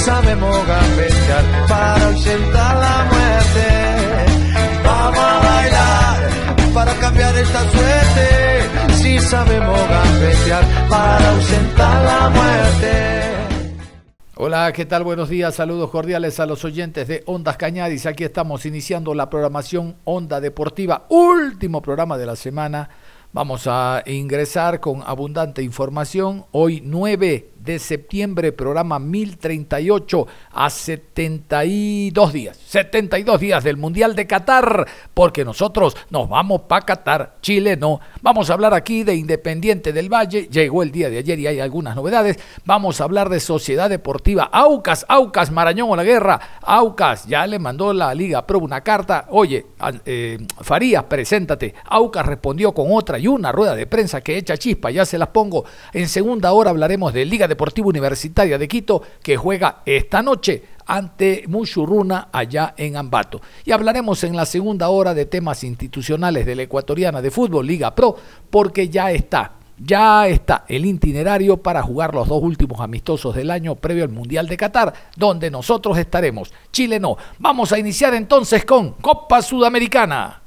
Sabemos gambetear para ausentar la muerte. Vamos a bailar para cambiar esta suerte. Si sabemos gambetear para ausentar la muerte. Hola, ¿qué tal? Buenos días, saludos cordiales a los oyentes de Ondas Cañadis. Aquí estamos iniciando la programación Onda Deportiva, último programa de la semana. Vamos a ingresar con abundante información. Hoy 9 de septiembre, programa 1038 a 72 días, 72 días del Mundial de Qatar, porque nosotros nos vamos para Qatar, Chile no. Vamos a hablar aquí de Independiente del Valle, llegó el día de ayer y hay algunas novedades. Vamos a hablar de Sociedad Deportiva Aucas, Aucas Marañón o la guerra. Aucas ya le mandó la Liga Pro una carta, oye, eh, Farías, preséntate. Aucas respondió con otra y una rueda de prensa que echa chispa, ya se las pongo. En segunda hora hablaremos de Liga Deportiva Universitaria de Quito, que juega esta noche ante Muchurruna allá en Ambato. Y hablaremos en la segunda hora de temas institucionales de la ecuatoriana de fútbol, Liga Pro, porque ya está ya está el itinerario para jugar los dos últimos amistosos del año previo al Mundial de Qatar, donde nosotros estaremos. Chile no. Vamos a iniciar entonces con Copa Sudamericana.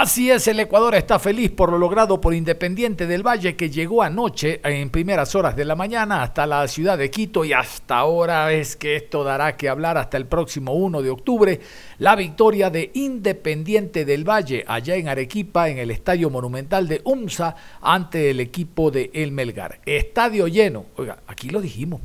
Así es, el Ecuador está feliz por lo logrado por Independiente del Valle que llegó anoche en primeras horas de la mañana hasta la ciudad de Quito y hasta ahora es que esto dará que hablar hasta el próximo 1 de octubre. La victoria de Independiente del Valle allá en Arequipa en el Estadio Monumental de UMSA ante el equipo de El Melgar. Estadio lleno. Oiga, aquí lo dijimos.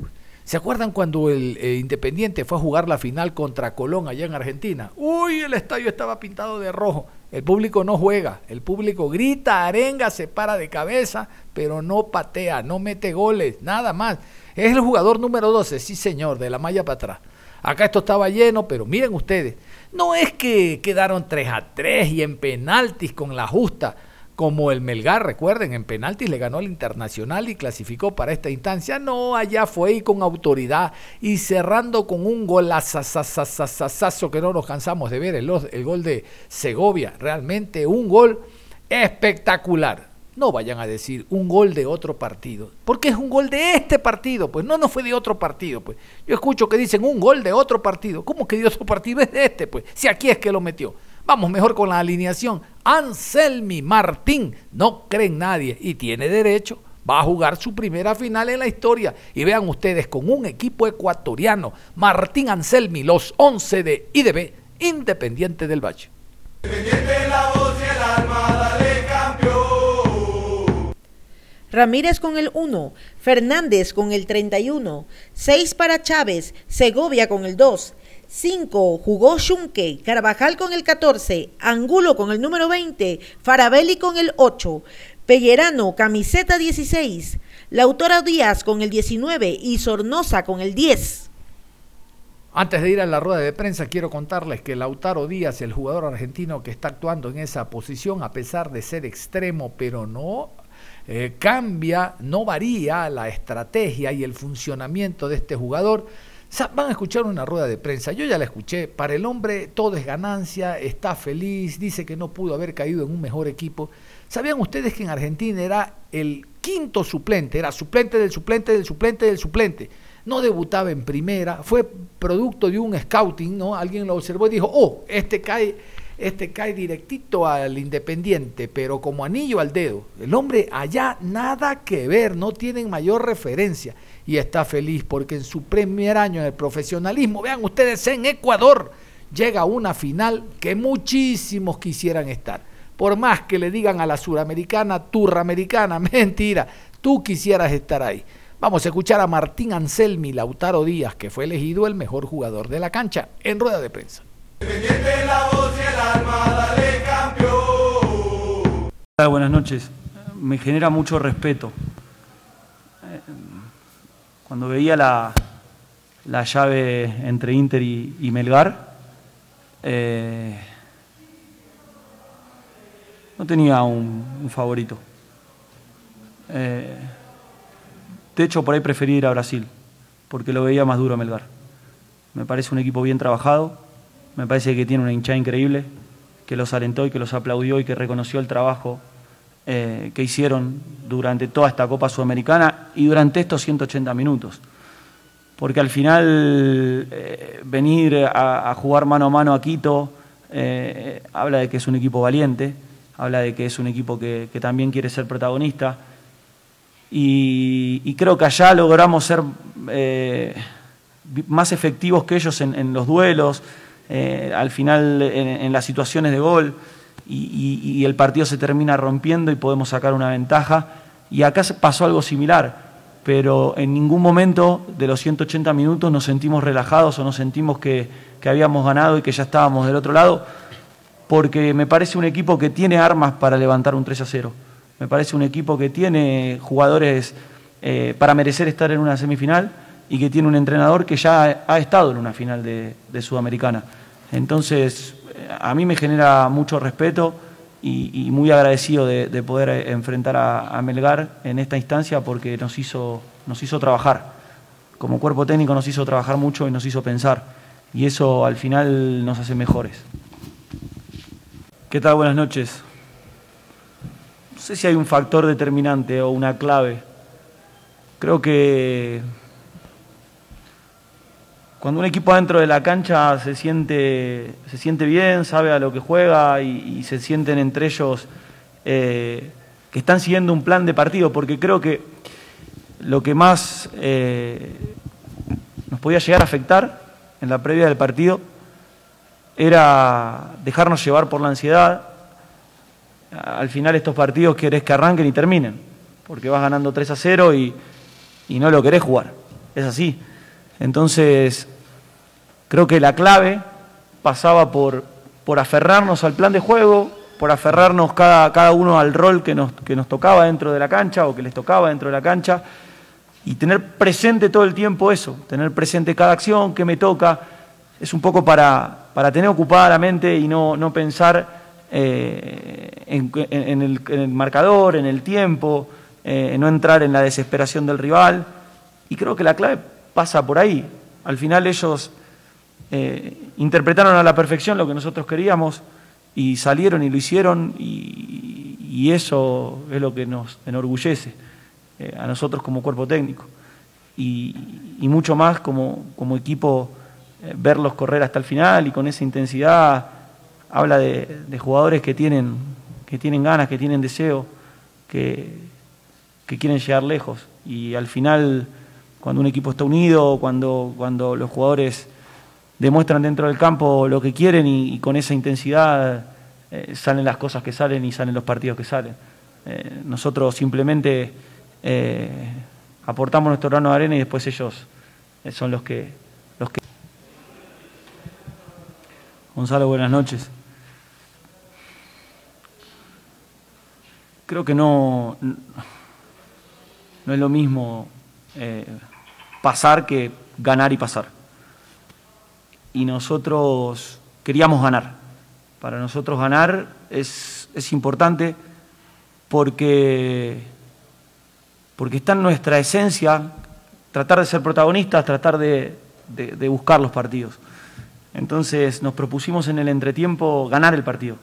¿Se acuerdan cuando el eh, Independiente fue a jugar la final contra Colón allá en Argentina? Uy, el estadio estaba pintado de rojo. El público no juega, el público grita, arenga, se para de cabeza, pero no patea, no mete goles, nada más. Es el jugador número 12, sí señor, de la malla para atrás. Acá esto estaba lleno, pero miren ustedes, no es que quedaron 3 a 3 y en penaltis con la justa como el Melgar, recuerden, en penaltis le ganó al Internacional y clasificó para esta instancia. No, allá fue y con autoridad y cerrando con un golazazazazazazo que no nos cansamos de ver, el, el gol de Segovia. Realmente un gol espectacular. No vayan a decir un gol de otro partido, porque es un gol de este partido, pues no, no fue de otro partido, pues. Yo escucho que dicen un gol de otro partido. ¿Cómo que de otro partido es de este, pues? Si aquí es que lo metió. Vamos mejor con la alineación. Anselmi Martín, no cree en nadie y tiene derecho. Va a jugar su primera final en la historia. Y vean ustedes, con un equipo ecuatoriano, Martín Anselmi, los 11 de IDB, Independiente del Valle. Ramírez con el 1, Fernández con el 31, 6 para Chávez, Segovia con el 2, 5 jugó Shunke, Carvajal con el 14, Angulo con el número 20, Farabelli con el 8, Pellerano, camiseta 16, Lautaro Díaz con el 19 y Sornosa con el 10. Antes de ir a la rueda de prensa, quiero contarles que Lautaro Díaz, el jugador argentino que está actuando en esa posición, a pesar de ser extremo, pero no eh, cambia, no varía la estrategia y el funcionamiento de este jugador Van a escuchar una rueda de prensa, yo ya la escuché, para el hombre todo es ganancia, está feliz, dice que no pudo haber caído en un mejor equipo. ¿Sabían ustedes que en Argentina era el quinto suplente, era suplente del suplente del suplente del suplente? No debutaba en primera, fue producto de un scouting, ¿no? Alguien lo observó y dijo, oh, este cae este cae directito al Independiente, pero como anillo al dedo. El hombre allá nada que ver, no tienen mayor referencia y está feliz porque en su primer año en el profesionalismo, vean ustedes, en Ecuador llega a una final que muchísimos quisieran estar. Por más que le digan a la suramericana, turra americana, mentira, tú quisieras estar ahí. Vamos a escuchar a Martín Anselmi Lautaro Díaz, que fue elegido el mejor jugador de la cancha en rueda de prensa. Buenas noches. Me genera mucho respeto. Cuando veía la, llave entre Inter y, Melgar, eh, no tenía un, favorito. Eh, de hecho, por ahí preferí ir a Brasil, porque lo veía más duro a Melgar. Me parece un equipo bien trabajado, me parece que tiene una hinchada increíble, que los alentó y que los aplaudió y que reconoció el trabajo eh, que hicieron durante toda esta Copa Sudamericana y durante estos 180 minutos. Porque al final eh, venir a, jugar mano a mano a Quito eh, habla de que es un equipo valiente, habla de que es un equipo que también quiere ser protagonista y, creo que allá logramos ser más efectivos que ellos en, los duelos, al final en, las situaciones de gol, y, el partido se termina rompiendo y podemos sacar una ventaja. Y acá pasó algo similar, pero en ningún momento de los 180 minutos nos sentimos relajados o nos sentimos que, habíamos ganado y que ya estábamos del otro lado, porque me parece un equipo que tiene armas para levantar un 3 a 0. Me parece un equipo que tiene jugadores eh, para merecer estar en una semifinal y que tiene un entrenador que ya ha estado en una final de, Sudamericana. Entonces, a mí me genera mucho respeto y, muy agradecido de, poder enfrentar a, Melgar en esta instancia porque nos hizo, nos hizo trabajar. Como cuerpo técnico nos hizo trabajar mucho y nos hizo pensar. Y eso al final nos hace mejores. ¿Qué tal? Buenas noches no sé si hay un factor determinante o una clave. Creo que cuando un equipo dentro de la cancha se siente, se siente bien, sabe a lo que juega y, se sienten entre ellos eh, que están siguiendo un plan de partido, porque creo que lo que más eh, nos podía llegar a afectar en la previa del partido era dejarnos llevar por la ansiedad, al final estos partidos querés que arranquen y terminen, porque vas ganando 3 a 0 y, no lo querés jugar. Es así. Entonces, creo que la clave pasaba por, por aferrarnos al plan de juego, por aferrarnos cada, cada uno al rol que nos, que nos tocaba dentro de la cancha o que les tocaba dentro de la cancha y tener presente todo el tiempo eso, tener presente cada acción que me toca, es un poco para, para tener ocupada la mente y no, no pensar eh, en, el, marcador, en el tiempo, eh, no entrar en la desesperación del rival. Y creo que la clave pasa por ahí. Al final ellos eh, interpretaron a la perfección lo que nosotros queríamos y salieron y lo hicieron y, eso es lo que nos enorgullece a nosotros como cuerpo técnico. Y, mucho más como, como equipo verlos correr hasta el final y con esa intensidad habla de, jugadores que tienen, que tienen ganas, que tienen deseo, que, que, quieren llegar lejos. Y al final, cuando un equipo está unido, cuando, cuando los jugadores demuestran dentro del campo lo que quieren y, con esa intensidad eh, salen las cosas que salen y salen los partidos que salen. Eh, nosotros simplemente eh, aportamos nuestro grano de arena y después ellos son los que, los que... Gonzalo, buenas noches. creo que no, no es lo mismo pasar que ganar y pasar. Y nosotros queríamos ganar. Para nosotros ganar es, importante porque, porque está en nuestra esencia tratar de ser protagonistas, tratar de, de buscar los partidos. Entonces nos propusimos en el entretiempo ganar el partido.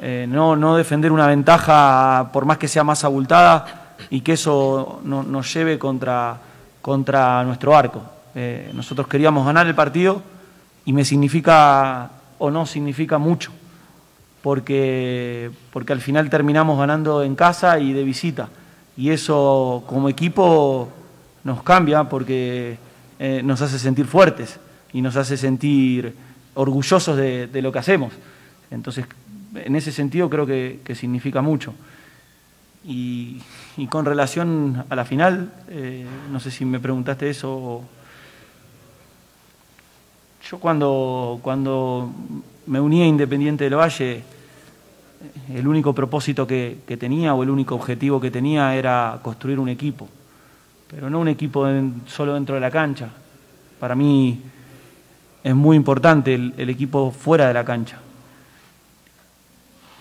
Eh, no, no defender una ventaja por más que sea más abultada y que eso nos lleve contra, contra nuestro arco. Eh, nosotros queríamos ganar el partido y me significa o no significa mucho. porque, porque al final terminamos ganando en casa y de visita. Y eso como equipo nos cambia porque eh, nos hace sentir fuertes y nos hace sentir orgullosos de, lo que hacemos. Entonces, en ese sentido creo que, significa mucho. Y, con relación a la final, eh, no sé si me preguntaste eso. Yo cuando, cuando me uní a Independiente del Valle, el único propósito que, tenía o el único objetivo que tenía era construir un equipo, pero no un equipo solo dentro de la cancha. Para mí es muy importante el, equipo fuera de la cancha.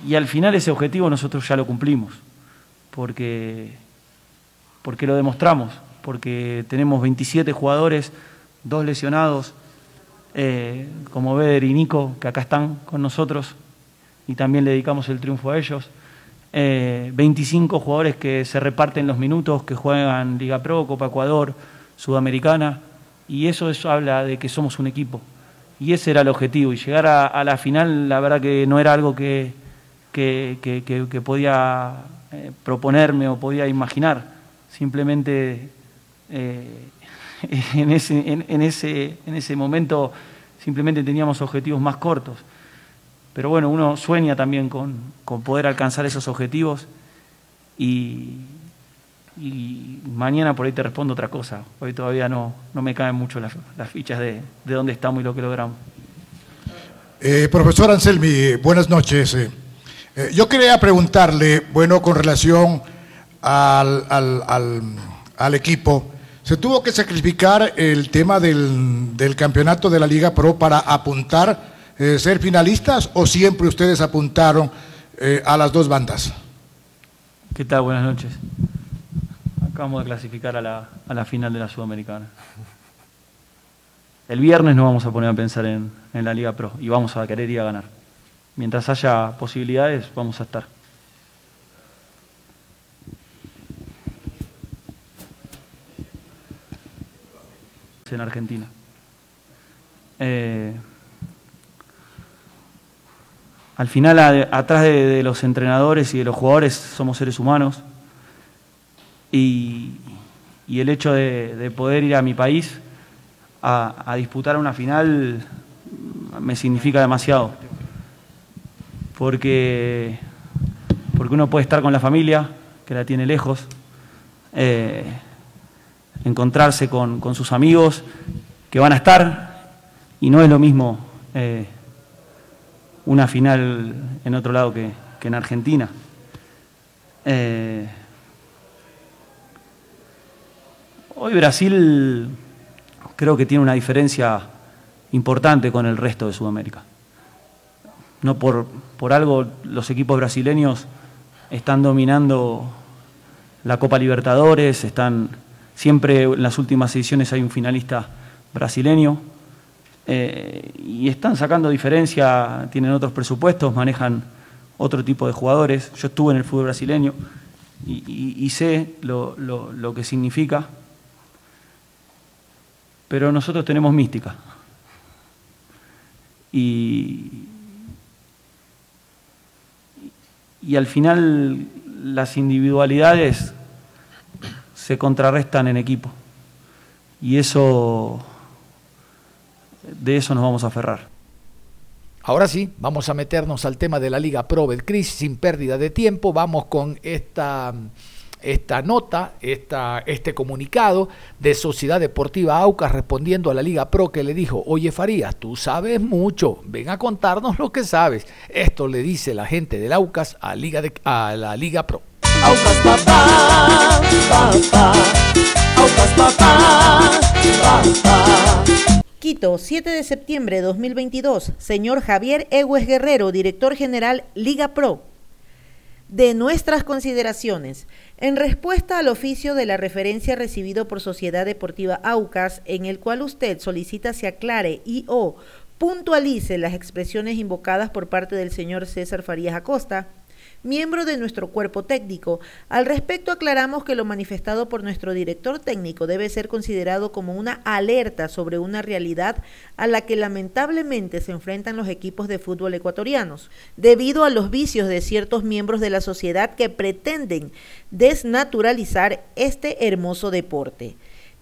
Y al final ese objetivo nosotros ya lo cumplimos, porque, porque lo demostramos, porque tenemos 27 jugadores, dos lesionados, eh, como Beder y Nico, que acá están con nosotros, y también le dedicamos el triunfo a ellos. 25 eh, jugadores que se reparten los minutos, que juegan Liga Pro, Copa Ecuador, Sudamericana, y eso, eso habla de que somos un equipo. Y ese era el objetivo, y llegar a, la final, la verdad que no era algo que, que, podía eh, proponerme o podía imaginar, simplemente en, ese, en, ese, en ese momento simplemente teníamos objetivos más cortos. Pero bueno, uno sueña también con, poder alcanzar esos objetivos y, mañana por ahí te respondo otra cosa. Hoy todavía no, no me caen mucho las, fichas de, dónde estamos y lo que logramos. Eh, profesor Anselmi, buenas noches. Eh, eh, yo quería preguntarle, bueno, con relación al, al, equipo, ¿se tuvo que sacrificar el tema del, del campeonato de la Liga Pro para apuntar eh, ser finalistas o siempre ustedes apuntaron eh, a las dos bandas? ¿Qué tal? Buenas noches. Acabamos de clasificar a la, a la final de la Sudamericana. El viernes no vamos a poner a pensar en, en la Liga Pro y vamos a querer ir a ganar. Mientras haya posibilidades, vamos a estar. En Argentina. Eh, al final, atrás de, los entrenadores y de los jugadores somos seres humanos. Y, el hecho de, poder ir a mi país a, disputar una final me significa demasiado. Porque, porque uno puede estar con la familia, que la tiene lejos, eh, encontrarse con, sus amigos que van a estar, y no es lo mismo. Eh, una final en otro lado que, en Argentina. Eh, hoy Brasil creo que tiene una diferencia importante con el resto de Sudamérica. No por, por algo los equipos brasileños están dominando la Copa Libertadores, están siempre en las últimas ediciones hay un finalista brasileño. Eh, y están sacando diferencia, tienen otros presupuestos, manejan otro tipo de jugadores. Yo estuve en el fútbol brasileño y, sé lo, lo, que significa, pero nosotros tenemos mística. Y, y al final las individualidades se contrarrestan en equipo. Y eso de eso nos vamos a aferrar. Ahora sí, vamos a meternos al tema de la Liga Pro Betcris sin pérdida de tiempo. Vamos con esta, esta nota, esta, este comunicado de Sociedad Deportiva Aucas respondiendo a la Liga Pro que le dijo, oye Farías, tú sabes mucho, ven a contarnos lo que sabes. Esto le dice la gente del Aucas a, Liga a la Liga Pro. Aucas papá, papá, Aucas papá, papá. Quito, 7 de septiembre de 2022. Señor Javier Egues Guerrero, director general Liga Pro. De nuestras consideraciones, en respuesta al oficio de la referencia recibido por Sociedad Deportiva Aucas, en el cual usted solicita se aclare y o puntualice las expresiones invocadas por parte del señor César Farías Acosta, miembro de nuestro cuerpo técnico. Al respecto aclaramos que lo manifestado por nuestro director técnico debe ser considerado como una alerta sobre una realidad a la que lamentablemente se enfrentan los equipos de fútbol ecuatorianos, debido a los vicios de ciertos miembros de la sociedad que pretenden desnaturalizar este hermoso deporte.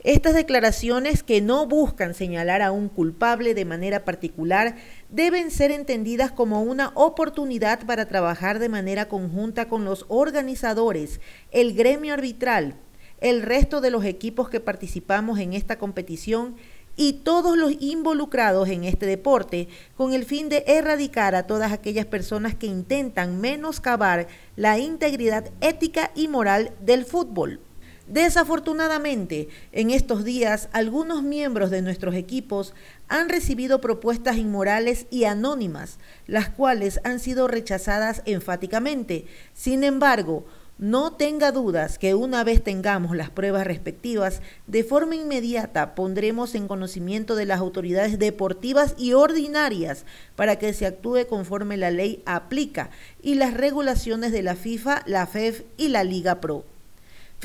Estas declaraciones que no buscan señalar a un culpable de manera particular deben ser entendidas como una oportunidad para trabajar de manera conjunta con los organizadores, el gremio arbitral, el resto de los equipos que participamos en esta competición y todos los involucrados en este deporte con el fin de erradicar a todas aquellas personas que intentan menoscabar la integridad ética y moral del fútbol. Desafortunadamente, en estos días, algunos miembros de nuestros equipos han recibido propuestas inmorales y anónimas, las cuales han sido rechazadas enfáticamente. Sin embargo, no tenga dudas que una vez tengamos las pruebas respectivas, de forma inmediata pondremos en conocimiento de las autoridades deportivas y ordinarias para que se actúe conforme la ley aplica y las regulaciones de la FIFA, la FEF y la Liga Pro.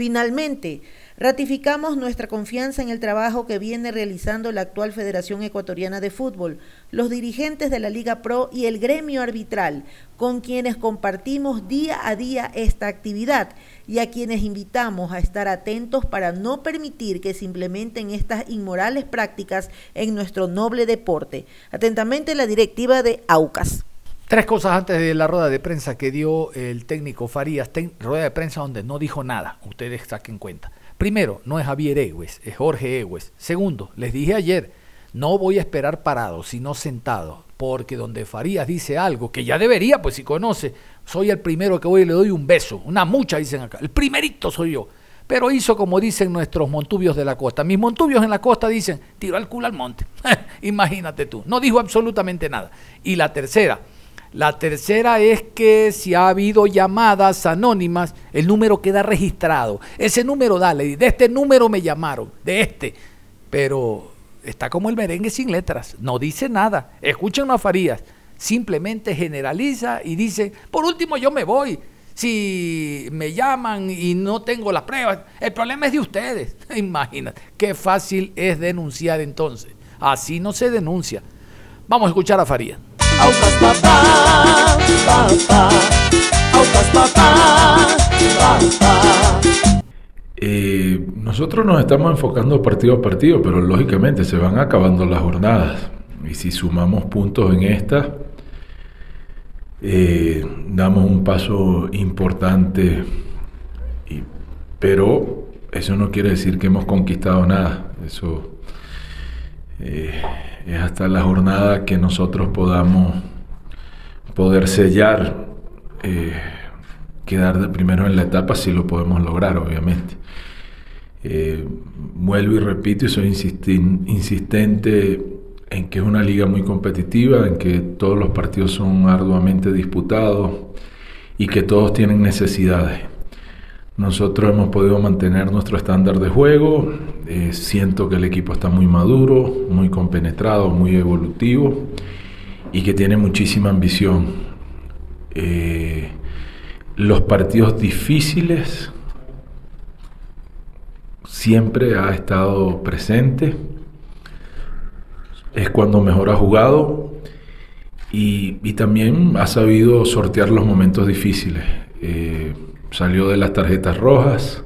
Finalmente, ratificamos nuestra confianza en el trabajo que viene realizando la actual Federación Ecuatoriana de Fútbol, los dirigentes de la Liga Pro y el gremio arbitral, con quienes compartimos día a día esta actividad y a quienes invitamos a estar atentos para no permitir que se implementen estas inmorales prácticas en nuestro noble deporte. Atentamente la directiva de AUCAS. Tres cosas antes de la rueda de prensa que dio el técnico Farías, rueda de prensa donde no dijo nada, ustedes saquen cuenta. Primero, no es Javier Egues, es Jorge Egues. Segundo, les dije ayer, no voy a esperar parado, sino sentado, porque donde Farías dice algo, que ya debería, pues si conoce, soy el primero que voy y le doy un beso, una mucha dicen acá, el primerito soy yo. Pero hizo como dicen nuestros montubios de la costa. Mis montubios en la costa dicen, tiro al culo al monte. Imagínate tú, no dijo absolutamente nada. Y la tercera, la tercera es que si ha habido llamadas anónimas, el número queda registrado. Ese número, dale, de este número me llamaron, de este. Pero está como el merengue sin letras, no dice nada. Escuchen a Farías, simplemente generaliza y dice, por último yo me voy. Si me llaman y no tengo las pruebas, el problema es de ustedes. Imagínate, qué fácil es denunciar entonces. Así no se denuncia. Vamos a escuchar a Farías. Autas papá, papá, autas papá, papá. Nosotros nos estamos enfocando partido a partido, pero lógicamente se van acabando las jornadas. Y si sumamos puntos en esta, eh, damos un paso importante. pero eso no quiere decir que hemos conquistado nada. Eso eh, es hasta la jornada que nosotros podamos poder sellar, eh, quedar de primero en la etapa si lo podemos lograr, obviamente. Eh, vuelvo y repito y soy insistente en que es una liga muy competitiva, en que todos los partidos son arduamente disputados y que todos tienen necesidades. Nosotros hemos podido mantener nuestro estándar de juego. Eh, siento que el equipo está muy maduro, muy compenetrado, muy evolutivo y que tiene muchísima ambición. Eh, los partidos difíciles siempre ha estado presente. Es cuando mejor ha jugado y, también ha sabido sortear los momentos difíciles. Eh, salió de las tarjetas rojas,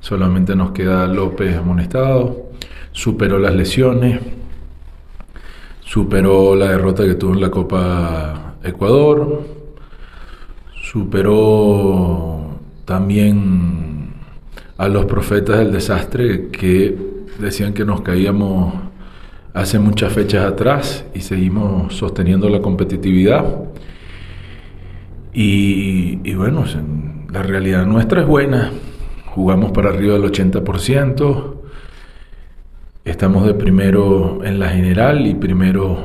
solamente nos queda López amonestado, superó las lesiones, superó la derrota que tuvo en la Copa Ecuador, superó también a los profetas del desastre que decían que nos caíamos hace muchas fechas atrás y seguimos sosteniendo la competitividad. Y, y bueno, la realidad nuestra es buena. Jugamos para arriba del 80%. Estamos de primero en la general y primero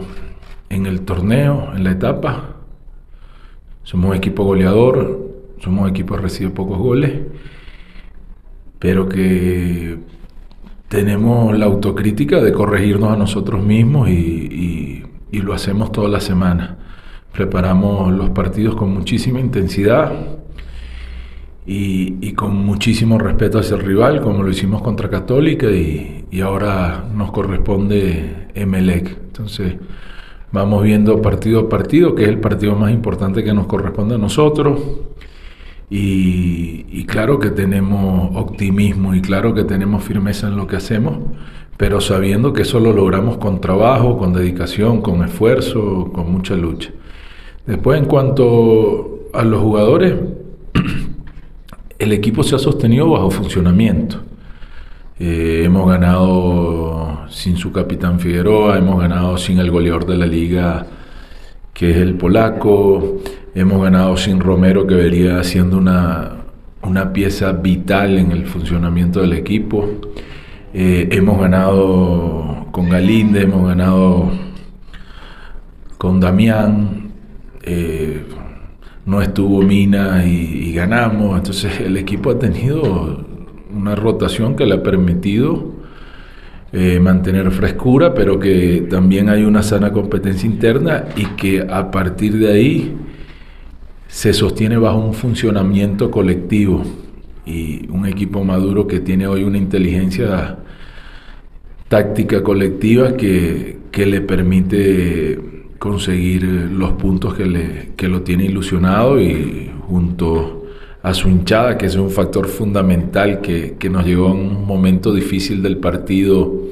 en el torneo, en la etapa. Somos equipo goleador, somos equipo que recibe pocos goles, pero que tenemos la autocrítica de corregirnos a nosotros mismos y, y lo hacemos toda la semana. Preparamos los partidos con muchísima intensidad y, con muchísimo respeto hacia el rival, como lo hicimos contra Católica y, y ahora nos corresponde Emelec. Entonces vamos viendo partido a partido, que es el partido más importante que nos corresponde a nosotros. Y, claro que tenemos optimismo y claro que tenemos firmeza en lo que hacemos, pero sabiendo que eso lo logramos con trabajo, con dedicación, con esfuerzo, con mucha lucha. Después en cuanto a los jugadores, el equipo se ha sostenido bajo funcionamiento. Eh, hemos ganado sin su capitán Figueroa, hemos ganado sin el goleador de la liga, que es el polaco, hemos ganado sin Romero, que vería siendo una, una pieza vital en el funcionamiento del equipo. Eh, hemos ganado con Galinde, hemos ganado con Damián. Eh, no estuvo Mina y, ganamos. Entonces el equipo ha tenido una rotación que le ha permitido eh, mantener frescura, pero que también hay una sana competencia interna y que a partir de ahí se sostiene bajo un funcionamiento colectivo y un equipo maduro que tiene hoy una inteligencia táctica colectiva que, que le permite conseguir eh, los puntos que, le, que lo tiene ilusionado y junto a su hinchada, que es un factor fundamental que, que nos llegó en un momento difícil del partido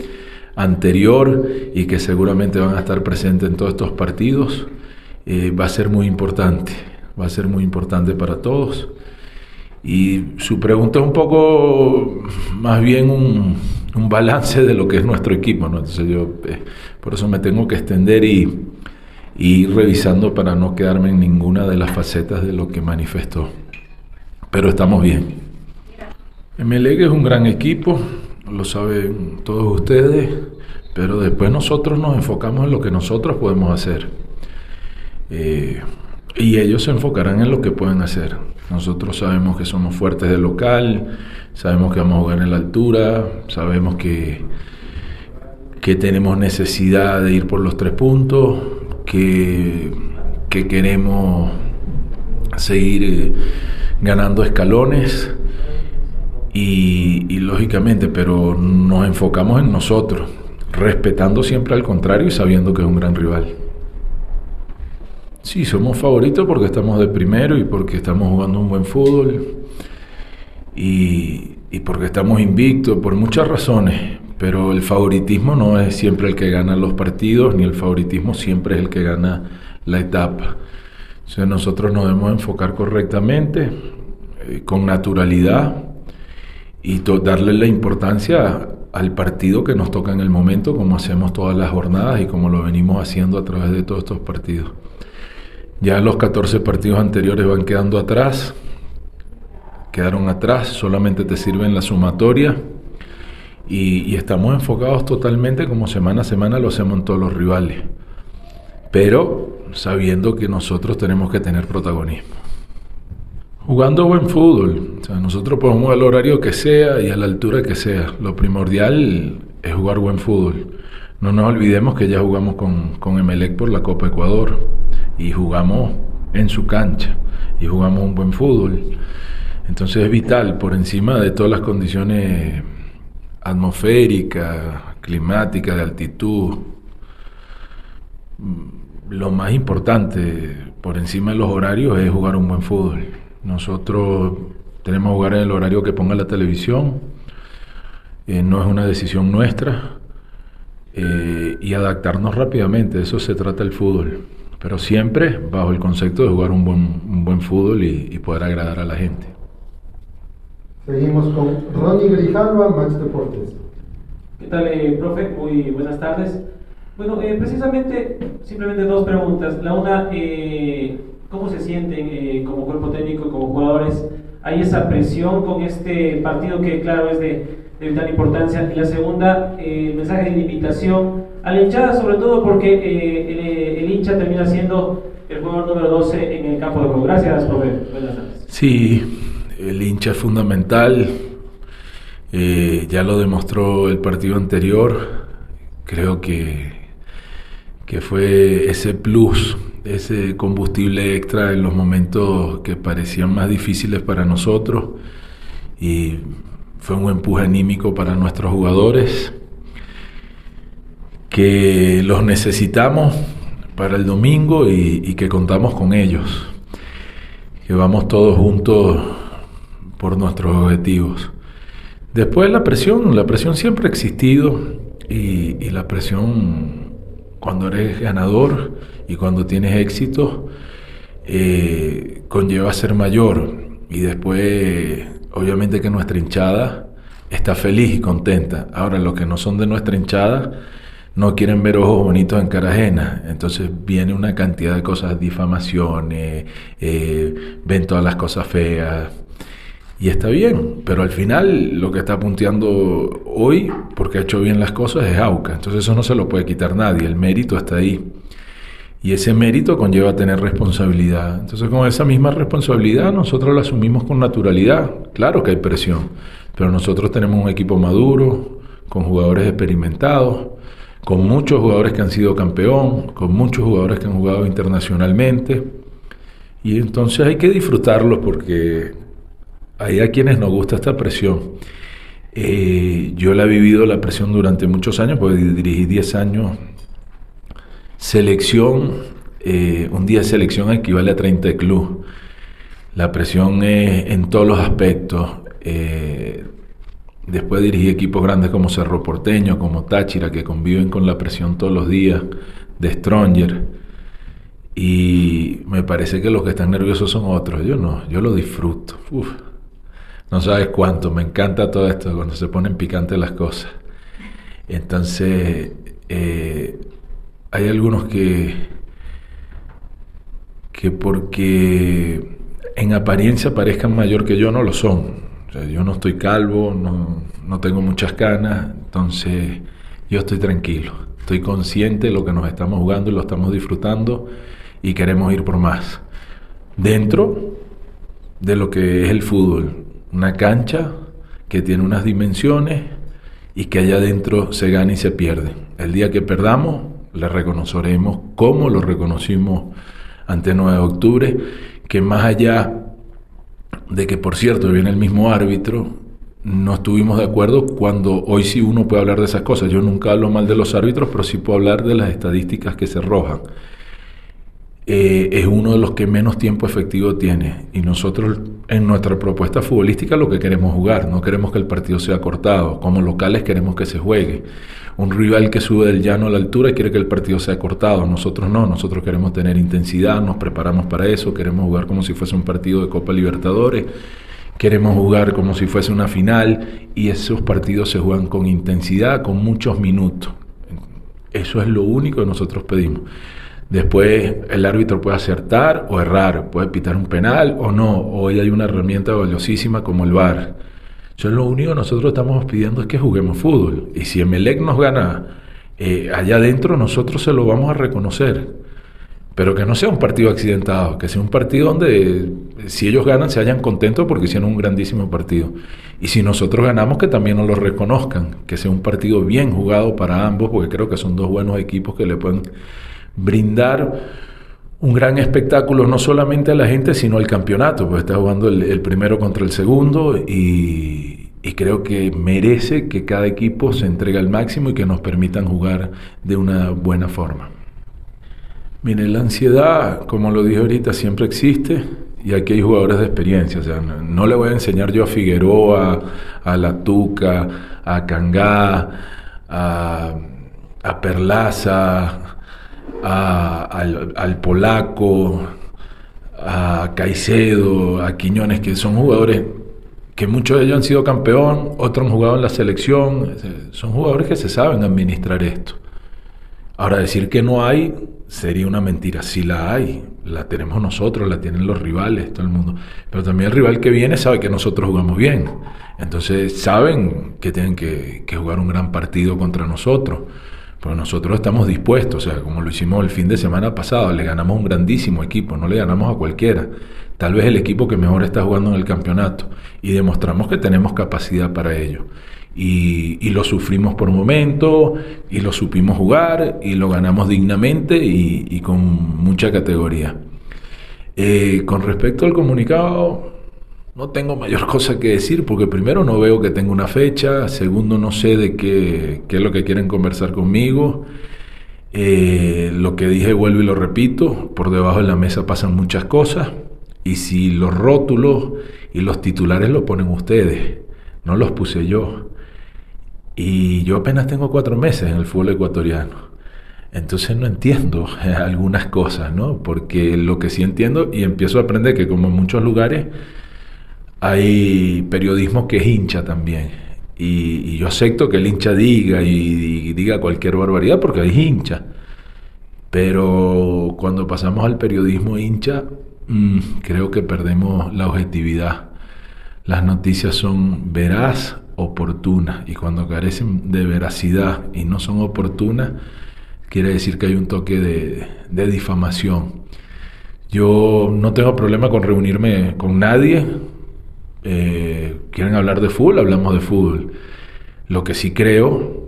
anterior y que seguramente van a estar presentes en todos estos partidos, eh, va a ser muy importante, va a ser muy importante para todos. Y su pregunta es un poco más bien un, un balance de lo que es nuestro equipo. Entonces yo eh, por eso me tengo que extender y, y revisando para no quedarme en ninguna de las facetas de lo que manifestó. Pero estamos bien. MLEG es un gran equipo, lo saben todos ustedes, pero después nosotros nos enfocamos en lo que nosotros podemos hacer. Eh, y ellos se enfocarán en lo que pueden hacer. Nosotros sabemos que somos fuertes de local, sabemos que vamos a jugar en la altura, sabemos que, que tenemos necesidad de ir por los tres puntos, que, queremos seguir eh, ganando escalones y, lógicamente, pero nos enfocamos en nosotros, respetando siempre al contrario y sabiendo que es un gran rival. Sí, somos favoritos porque estamos de primero y porque estamos jugando un buen fútbol y, y porque estamos invictos por muchas razones, pero el favoritismo no es siempre el que gana los partidos, ni el favoritismo siempre es el que gana la etapa. O nosotros nos debemos enfocar correctamente, eh, con naturalidad, y darle la importancia al partido que nos toca en el momento, como hacemos todas las jornadas y como lo venimos haciendo a través de todos estos partidos. Ya los 14 partidos anteriores van quedando atrás, quedaron atrás, solamente te sirven la sumatoria y, estamos enfocados totalmente como semana a semana lo hacemos en todos los rivales, pero sabiendo que nosotros tenemos que tener protagonismo. Jugando buen fútbol, o sea, nosotros podemos al horario que sea y a la altura que sea. Lo primordial es jugar buen fútbol. No nos olvidemos que ya jugamos con, con Emelec por la Copa Ecuador y jugamos en su cancha y jugamos un buen fútbol. Entonces es vital, por encima de todas las condiciones atmosférica, climática, de altitud. Lo más importante por encima de los horarios es jugar un buen fútbol. Nosotros tenemos que jugar en el horario que ponga la televisión, eh, no es una decisión nuestra, eh, y adaptarnos rápidamente, eso se trata el fútbol, pero siempre bajo el concepto de jugar un buen, un buen fútbol y poder agradar a la gente. Seguimos con Ronnie Grijalva, Max Deportes. ¿Qué tal, eh, profe? Muy buenas tardes. Bueno, eh, precisamente, simplemente dos preguntas. La una, eh, ¿cómo se sienten como cuerpo técnico, como jugadores? ¿Hay esa presión con este partido que, claro, es de, vital importancia? Y la segunda, el mensaje de invitación a la hinchada, sobre todo porque el, el, hincha termina siendo el jugador número 12 en el campo de juego. Gracias, profe. Buenas tardes. Sí, el hincha es fundamental, eh, ya lo demostró el partido anterior, creo que, que fue ese plus ese combustible extra en los momentos que parecían más difíciles para nosotros y fue un empuje anímico para nuestros jugadores que los necesitamos para el domingo y, y que contamos con ellos, que vamos todos juntos por nuestros objetivos. Después la presión, la presión siempre ha existido y, la presión cuando eres ganador y cuando tienes éxito eh, conlleva ser mayor y después obviamente que nuestra hinchada está feliz y contenta. Ahora los que no son de nuestra hinchada no quieren ver ojos bonitos en cara. Entonces viene una cantidad de cosas, difamaciones, eh, ven todas las cosas feas. Y está bien, pero al final lo que está punteando hoy, porque ha hecho bien las cosas, es AUCA. Entonces eso no se lo puede quitar nadie, el mérito está ahí. Y ese mérito conlleva tener responsabilidad. Entonces con esa misma responsabilidad nosotros la asumimos con naturalidad. Claro que hay presión, pero nosotros tenemos un equipo maduro, con jugadores experimentados, con muchos jugadores que han sido campeón, con muchos jugadores que han jugado internacionalmente. Y entonces hay que disfrutarlos porque hay a quienes nos gusta esta presión. Eh, yo la he vivido la presión durante muchos años, porque dirigí 10 años. Selección, eh, un día de selección equivale a 30 de club. La presión es en todos los aspectos. Eh, después dirigí equipos grandes como Cerro Porteño, como Táchira, que conviven con la presión todos los días, de Stronger. Y me parece que los que están nerviosos son otros. Yo no, yo lo disfruto. Uf. No sabes cuánto, me encanta todo esto cuando se ponen picantes las cosas. Entonces, eh, hay algunos que, que porque en apariencia parezcan mayor que yo, no lo son. yo no estoy calvo, no, no tengo muchas canas, entonces yo estoy tranquilo. Estoy consciente de lo que nos estamos jugando y lo estamos disfrutando y queremos ir por más. Dentro de lo que es el fútbol una cancha que tiene unas dimensiones y que allá adentro se gana y se pierde. El día que perdamos, le reconoceremos como lo reconocimos ante 9 de octubre, que más allá de que, por cierto, viene el mismo árbitro, no estuvimos de acuerdo cuando hoy sí uno puede hablar de esas cosas. Yo nunca hablo mal de los árbitros, pero sí puedo hablar de las estadísticas que se arrojan. Eh, es uno de los que menos tiempo efectivo tiene. Y nosotros en nuestra propuesta futbolística lo que queremos jugar, no queremos que el partido sea cortado. Como locales queremos que se juegue. Un rival que sube del llano a la altura quiere que el partido sea cortado. Nosotros no, nosotros queremos tener intensidad, nos preparamos para eso, queremos jugar como si fuese un partido de Copa Libertadores. Queremos jugar como si fuese una final y esos partidos se juegan con intensidad, con muchos minutos. Eso es lo único que nosotros pedimos. Después el árbitro puede acertar o errar, puede pitar un penal o no. Hoy hay una herramienta valiosísima como el VAR. Yo lo único que nosotros estamos pidiendo es que juguemos fútbol. Y si Emelec nos gana eh, allá adentro, nosotros se lo vamos a reconocer. Pero que no sea un partido accidentado, que sea un partido donde si ellos ganan se hayan contentos porque hicieron un grandísimo partido. Y si nosotros ganamos, que también nos lo reconozcan, que sea un partido bien jugado para ambos, porque creo que son dos buenos equipos que le pueden brindar un gran espectáculo no solamente a la gente, sino al campeonato, porque está jugando el, primero contra el segundo y, creo que merece que cada equipo se entregue al máximo y que nos permitan jugar de una buena forma. Mire, la ansiedad, como lo dije ahorita, siempre existe y aquí hay jugadores de experiencia. No, le voy a enseñar yo a Figueroa, a La Tuca, a Cangá, a, a Perlaza, al, polaco, a Caicedo, a Quiñones, que son jugadores que muchos de ellos han sido campeón, otros han jugado en la selección, son jugadores que se saben administrar esto. Ahora, decir que no hay sería una mentira, sí la hay, la tenemos nosotros, la tienen los rivales, todo el mundo, pero también el rival que viene sabe que nosotros jugamos bien, entonces saben que tienen que jugar un gran partido contra nosotros. Pero nosotros estamos dispuestos, o sea, como lo hicimos el fin de semana pasado, le ganamos un grandísimo equipo, no le ganamos a cualquiera. Tal vez el equipo que mejor está jugando en el campeonato y demostramos que tenemos capacidad para ello. y, lo sufrimos por momento y lo supimos jugar y lo ganamos dignamente y, con mucha categoría. Eh, con respecto al comunicado, no tengo mayor cosa que decir porque primero no veo que tenga una fecha, segundo no sé de qué, qué es lo que quieren conversar conmigo. Eh, lo que dije vuelvo y lo repito, por debajo de la mesa pasan muchas cosas y si los rótulos y los titulares lo ponen ustedes, no los puse yo. Y yo apenas tengo cuatro meses en el fútbol ecuatoriano. Entonces no entiendo algunas cosas, ¿no? Porque lo que sí entiendo y empiezo a aprender que como en muchos lugares hay periodismo que es hincha también. Y, yo acepto que el hincha diga y, diga cualquier barbaridad porque hay hincha. Pero cuando pasamos al periodismo hincha, mm, creo que perdemos la objetividad. Las noticias son veraz oportunas y cuando carecen de veracidad y no son oportunas, quiere decir que hay un toque de, difamación. Yo no tengo problema con reunirme con nadie. Eh, quieren hablar de fútbol, hablamos de fútbol. Lo que sí creo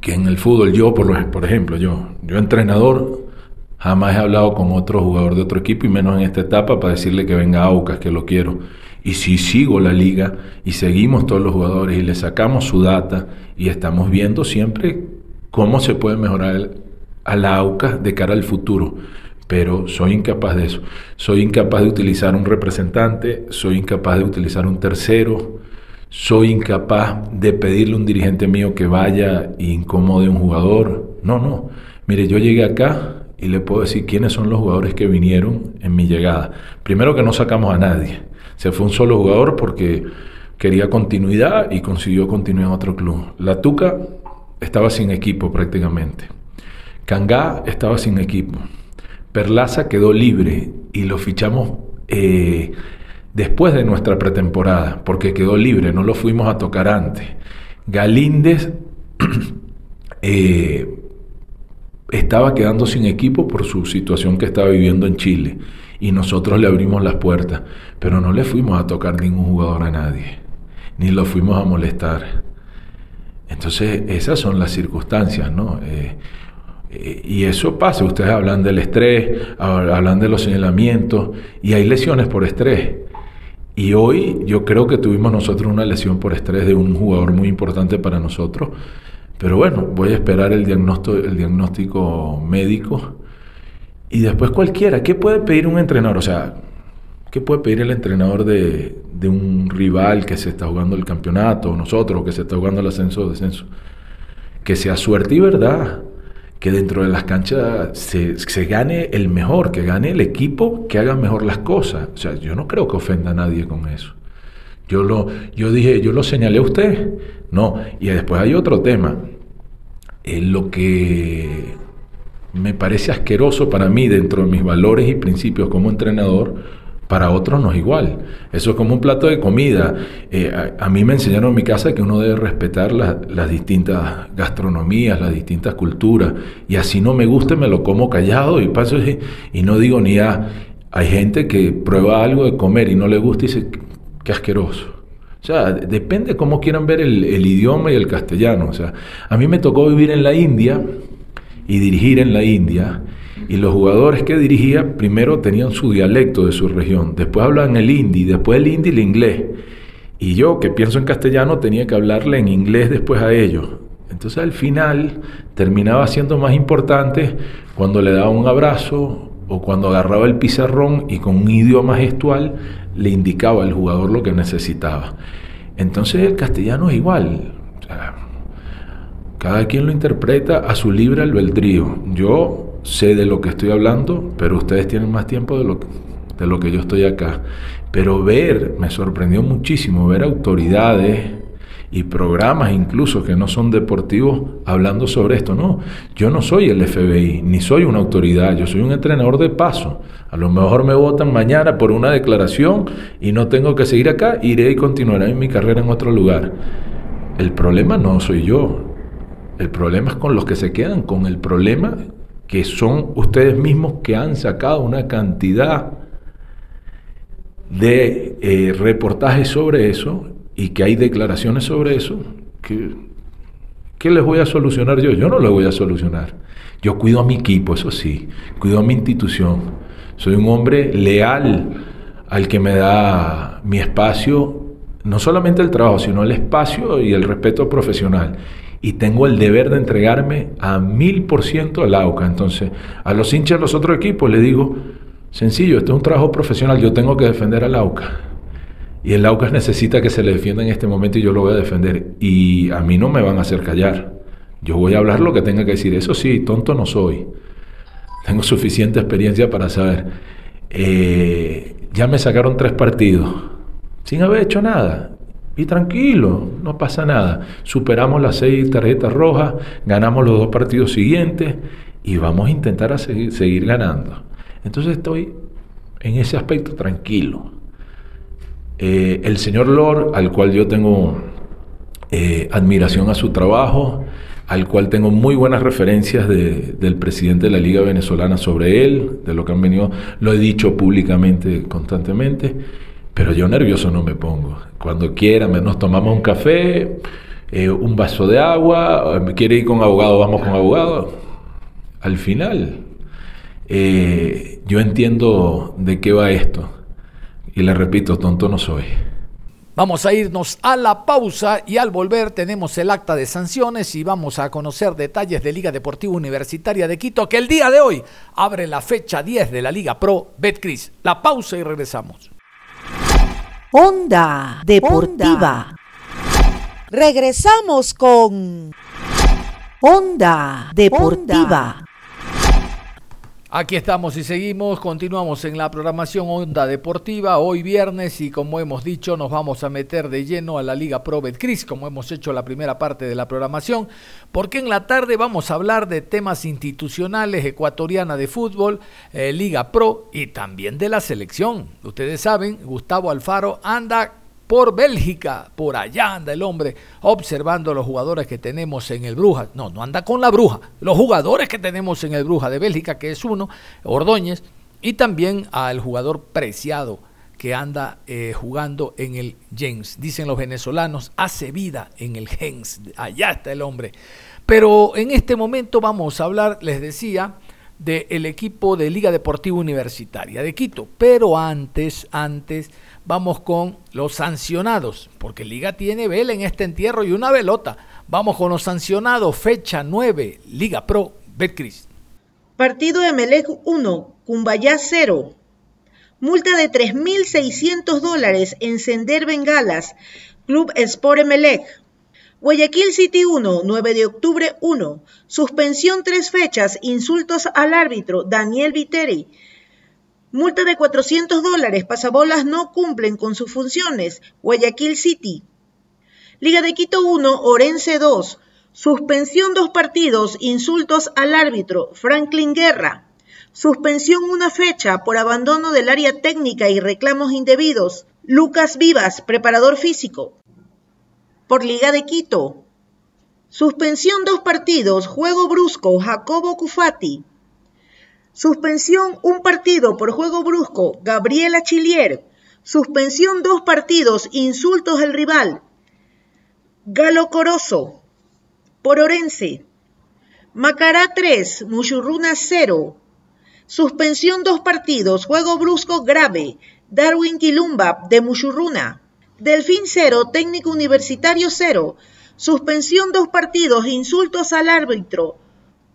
que en el fútbol yo, por, ejemplo, yo, yo entrenador, jamás he hablado con otro jugador de otro equipo y menos en esta etapa para decirle que venga a Aucas, que lo quiero y si sigo la liga y seguimos todos los jugadores y le sacamos su data y estamos viendo siempre cómo se puede mejorar a la AUCA de cara al futuro. Pero soy incapaz de eso. Soy incapaz de utilizar un representante, soy incapaz de utilizar un tercero, soy incapaz de pedirle a un dirigente mío que vaya e incomode a un jugador. No, no. Mire, yo llegué acá y le puedo decir quiénes son los jugadores que vinieron en mi llegada. Primero que no sacamos a nadie. Se fue un solo jugador porque quería continuidad y consiguió continuidad en otro club. La Tuca estaba sin equipo prácticamente. Cangá estaba sin equipo. Perlaza quedó libre y lo fichamos eh, después de nuestra pretemporada, porque quedó libre, no lo fuimos a tocar antes. Galíndez eh, estaba quedando sin equipo por su situación que estaba viviendo en Chile y nosotros le abrimos las puertas, pero no le fuimos a tocar ningún jugador a nadie, ni lo fuimos a molestar. Entonces, esas son las circunstancias, ¿no? Eh, y eso pasa, ustedes hablan del estrés, hablan de los señalamientos, y hay lesiones por estrés. Y hoy yo creo que tuvimos nosotros una lesión por estrés de un jugador muy importante para nosotros. Pero bueno, voy a esperar el diagnóstico, el diagnóstico médico y después cualquiera, ¿qué puede pedir un entrenador? O sea, ¿qué puede pedir el entrenador de, un rival que se está jugando el campeonato, nosotros que se está jugando el ascenso o descenso? Que sea suerte y verdad, que dentro de las canchas se, gane el mejor, que gane el equipo que haga mejor las cosas. O sea, yo no creo que ofenda a nadie con eso. Yo, lo, yo dije, yo lo señalé a usted. No, y después hay otro tema. Es lo que me parece asqueroso para mí dentro de mis valores y principios como entrenador, para otros no es igual. Eso es como un plato de comida. Eh, a, mí me enseñaron en mi casa que uno debe respetar las distintas gastronomías, las distintas culturas, y así no me guste, me lo como callado y paso y, no digo ni a... Hay gente que prueba algo de comer y no le gusta y dice, qué asqueroso. O sea, depende cómo quieran ver el, el idioma y el castellano. O sea, a mí me tocó vivir en la India y dirigir en la India. Y los jugadores que dirigía primero tenían su dialecto de su región, después hablaban el hindi, después el hindi y el inglés. Y yo, que pienso en castellano, tenía que hablarle en inglés después a ellos. Entonces al final terminaba siendo más importante cuando le daba un abrazo o cuando agarraba el pizarrón y con un idioma gestual le indicaba al jugador lo que necesitaba. Entonces el castellano es igual. Cada quien lo interpreta a su libre albedrío. Yo sé de lo que estoy hablando, pero ustedes tienen más tiempo de lo, de lo que yo estoy acá. Pero ver, me sorprendió muchísimo ver autoridades y programas incluso que no son deportivos hablando sobre esto. No, yo no soy el FBI, ni soy una autoridad, yo soy un entrenador de paso. A lo mejor me votan mañana por una declaración y no tengo que seguir acá, iré y continuaré mi carrera en otro lugar. El problema no soy yo, el problema es con los que se quedan, con el problema que son ustedes mismos que han sacado una cantidad de eh, reportajes sobre eso y que hay declaraciones sobre eso ¿qué, ¿qué les voy a solucionar yo? Yo no les voy a solucionar. Yo cuido a mi equipo, eso sí, cuido a mi institución. Soy un hombre leal al que me da mi espacio, no solamente el trabajo, sino el espacio y el respeto profesional. Y tengo el deber de entregarme a mil por ciento al AUCA. Entonces, a los hinchas de los otros equipos les digo, sencillo, este es un trabajo profesional, yo tengo que defender al AUCA. Y el AUCAS necesita que se le defienda en este momento y yo lo voy a defender. Y a mí no me van a hacer callar. Yo voy a hablar lo que tenga que decir. Eso sí, tonto no soy. Tengo suficiente experiencia para saber. Eh, ya me sacaron tres partidos sin haber hecho nada. Y tranquilo, no pasa nada. Superamos las seis tarjetas rojas, ganamos los dos partidos siguientes y vamos a intentar a seguir, seguir ganando. Entonces estoy en ese aspecto tranquilo. Eh, el señor Lord, al cual yo tengo eh, admiración a su trabajo, al cual tengo muy buenas referencias del presidente de la Liga Venezolana sobre él, de lo que han venido, lo he dicho públicamente constantemente, pero yo nervioso no me pongo. Cuando quiera, nos tomamos un café, eh, un vaso de agua, me quiere ir con abogado, vamos con abogado. Al final, eh, yo entiendo de qué va esto. Y le repito, tonto no soy. Vamos a irnos a la pausa y al volver tenemos el acta de sanciones y vamos a conocer detalles de Liga Deportiva Universitaria de Quito que el día de hoy abre la fecha 10 de la Liga Pro Betcris. La pausa y regresamos. Onda Deportiva. Regresamos con Onda Deportiva. Aquí estamos y seguimos, continuamos en la programación Onda Deportiva, hoy viernes y como hemos dicho nos vamos a meter de lleno a la Liga Pro Betcris, como hemos hecho la primera parte de la programación, porque en la tarde vamos a hablar de temas institucionales, ecuatoriana de fútbol, eh, Liga Pro y también de la selección. Ustedes saben, Gustavo Alfaro anda por Bélgica. Por allá anda el hombre observando los jugadores que tenemos en el Bruja. No, no anda con la Bruja. Los jugadores que tenemos en el Bruja de Bélgica, que es uno, Ordóñez, y también al jugador preciado que anda eh, jugando en el Gens. Dicen los venezolanos, hace vida en el Gens. Allá está el hombre. Pero en este momento vamos a hablar, les decía, del equipo de Liga Deportiva Universitaria de Quito. Pero antes, antes Vamos con los sancionados, porque Liga tiene vela en este entierro y una velota. Vamos con los sancionados, fecha 9, Liga Pro, Betcris. Partido de Melec 1, Cumbayá 0. Multa de 3.600 dólares, encender bengalas. Club Sport Emelec. Guayaquil City 1, 9 de octubre 1. Suspensión tres fechas, insultos al árbitro, Daniel Viteri. Multa de 400 dólares. Pasabolas no cumplen con sus funciones. Guayaquil City. Liga de Quito 1, Orense 2. Suspensión dos partidos. Insultos al árbitro. Franklin Guerra. Suspensión una fecha por abandono del área técnica y reclamos indebidos. Lucas Vivas, preparador físico. Por Liga de Quito. Suspensión dos partidos. Juego brusco. Jacobo Cufati. Suspensión un partido por juego brusco, Gabriela Chilier. Suspensión dos partidos, insultos al rival, Galo Corozo. Por Orense. Macará 3, Muchurruna 0. Suspensión dos partidos, juego brusco grave, Darwin Quilumba de Muchurruna. Delfín 0, técnico universitario 0. Suspensión dos partidos, insultos al árbitro,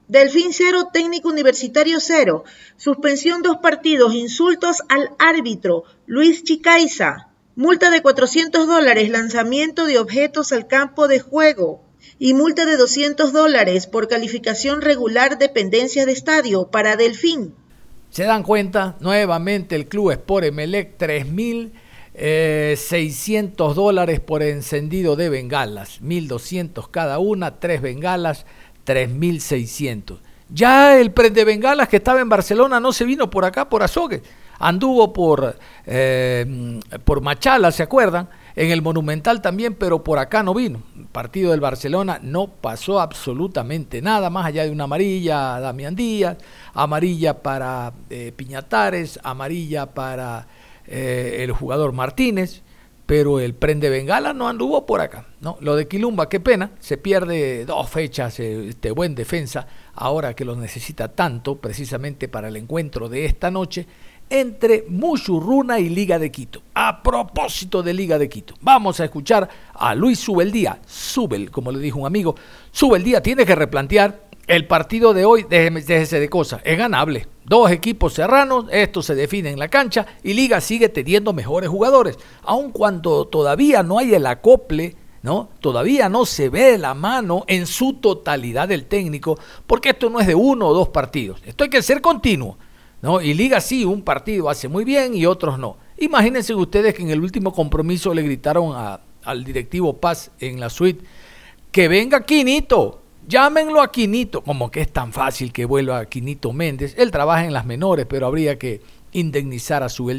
Delfín 0, técnico universitario 0. Suspensión dos partidos, insultos al árbitro. Luis Chicaiza. Multa de 400 dólares, lanzamiento de objetos al campo de juego. Y multa de 200 dólares por calificación regular dependencia de estadio para Delfín. Se dan cuenta, nuevamente el club Sport Emelec 3.600 eh, dólares por encendido de bengalas. 1.200 cada una, tres bengalas 3.600. Ya el prende bengalas que estaba en Barcelona no se vino por acá, por Azogue. Anduvo por, eh, por Machala, ¿se acuerdan? En el Monumental también, pero por acá no vino. El partido del Barcelona no pasó absolutamente nada, más allá de una amarilla a Damián Díaz, amarilla para eh, Piñatares, amarilla para eh, el jugador Martínez. Pero el prende bengala no anduvo por acá. ¿no? Lo de Quilumba, qué pena, se pierde dos fechas, este buen defensa, ahora que lo necesita tanto, precisamente para el encuentro de esta noche, entre Mushurruna y Liga de Quito. A propósito de Liga de Quito, vamos a escuchar a Luis Subeldía, Subel, como le dijo un amigo, Subeldía tiene que replantear el partido de hoy, déjese de cosas, es ganable. Dos equipos serranos, esto se define en la cancha y Liga sigue teniendo mejores jugadores. Aun cuando todavía no hay el acople, ¿no? Todavía no se ve la mano en su totalidad del técnico, porque esto no es de uno o dos partidos. Esto hay que ser continuo, ¿no? Y Liga sí, un partido hace muy bien y otros no. Imagínense ustedes que en el último compromiso le gritaron al directivo Paz en la suite que venga Quinito, Llámenlo a Quinito, como que es tan fácil que vuelva a Quinito Méndez. Él trabaja en las menores, pero habría que indemnizar a su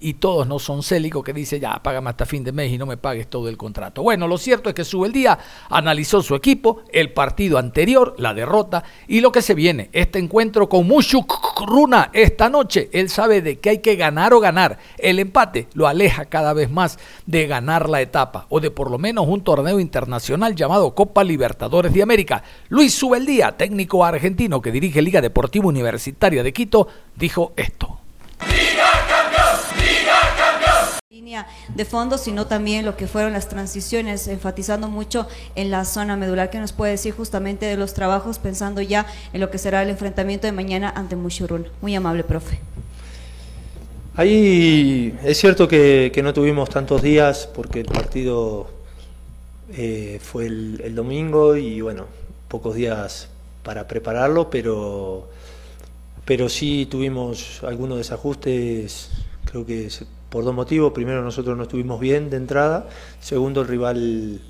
y todos no son célicos que dice ya págame hasta fin de mes y no me pagues todo el contrato. Bueno, lo cierto es que sube el día, analizó su equipo, el partido anterior, la derrota y lo que se viene, este encuentro con Mushuk Runa esta noche. Él sabe de que hay que ganar o ganar. El empate lo aleja cada vez más de ganar la etapa o de por lo menos un torneo internacional llamado Copa Libertadores de América. Luis Subeldía, técnico argentino que dirige Liga Deportiva Universitaria de Quito, dijo esto. De fondo, sino también lo que fueron las transiciones, enfatizando mucho en la zona medular que nos puede decir justamente de los trabajos, pensando ya en lo que será el enfrentamiento de mañana ante Mushurun. Muy amable, profe. Ahí es cierto que, no tuvimos tantos días porque el partido eh, fue el, el, domingo y bueno, pocos días para prepararlo, pero, pero sí tuvimos algunos desajustes, creo que por dos motivos. Primero, nosotros no estuvimos bien de entrada. Segundo, el rival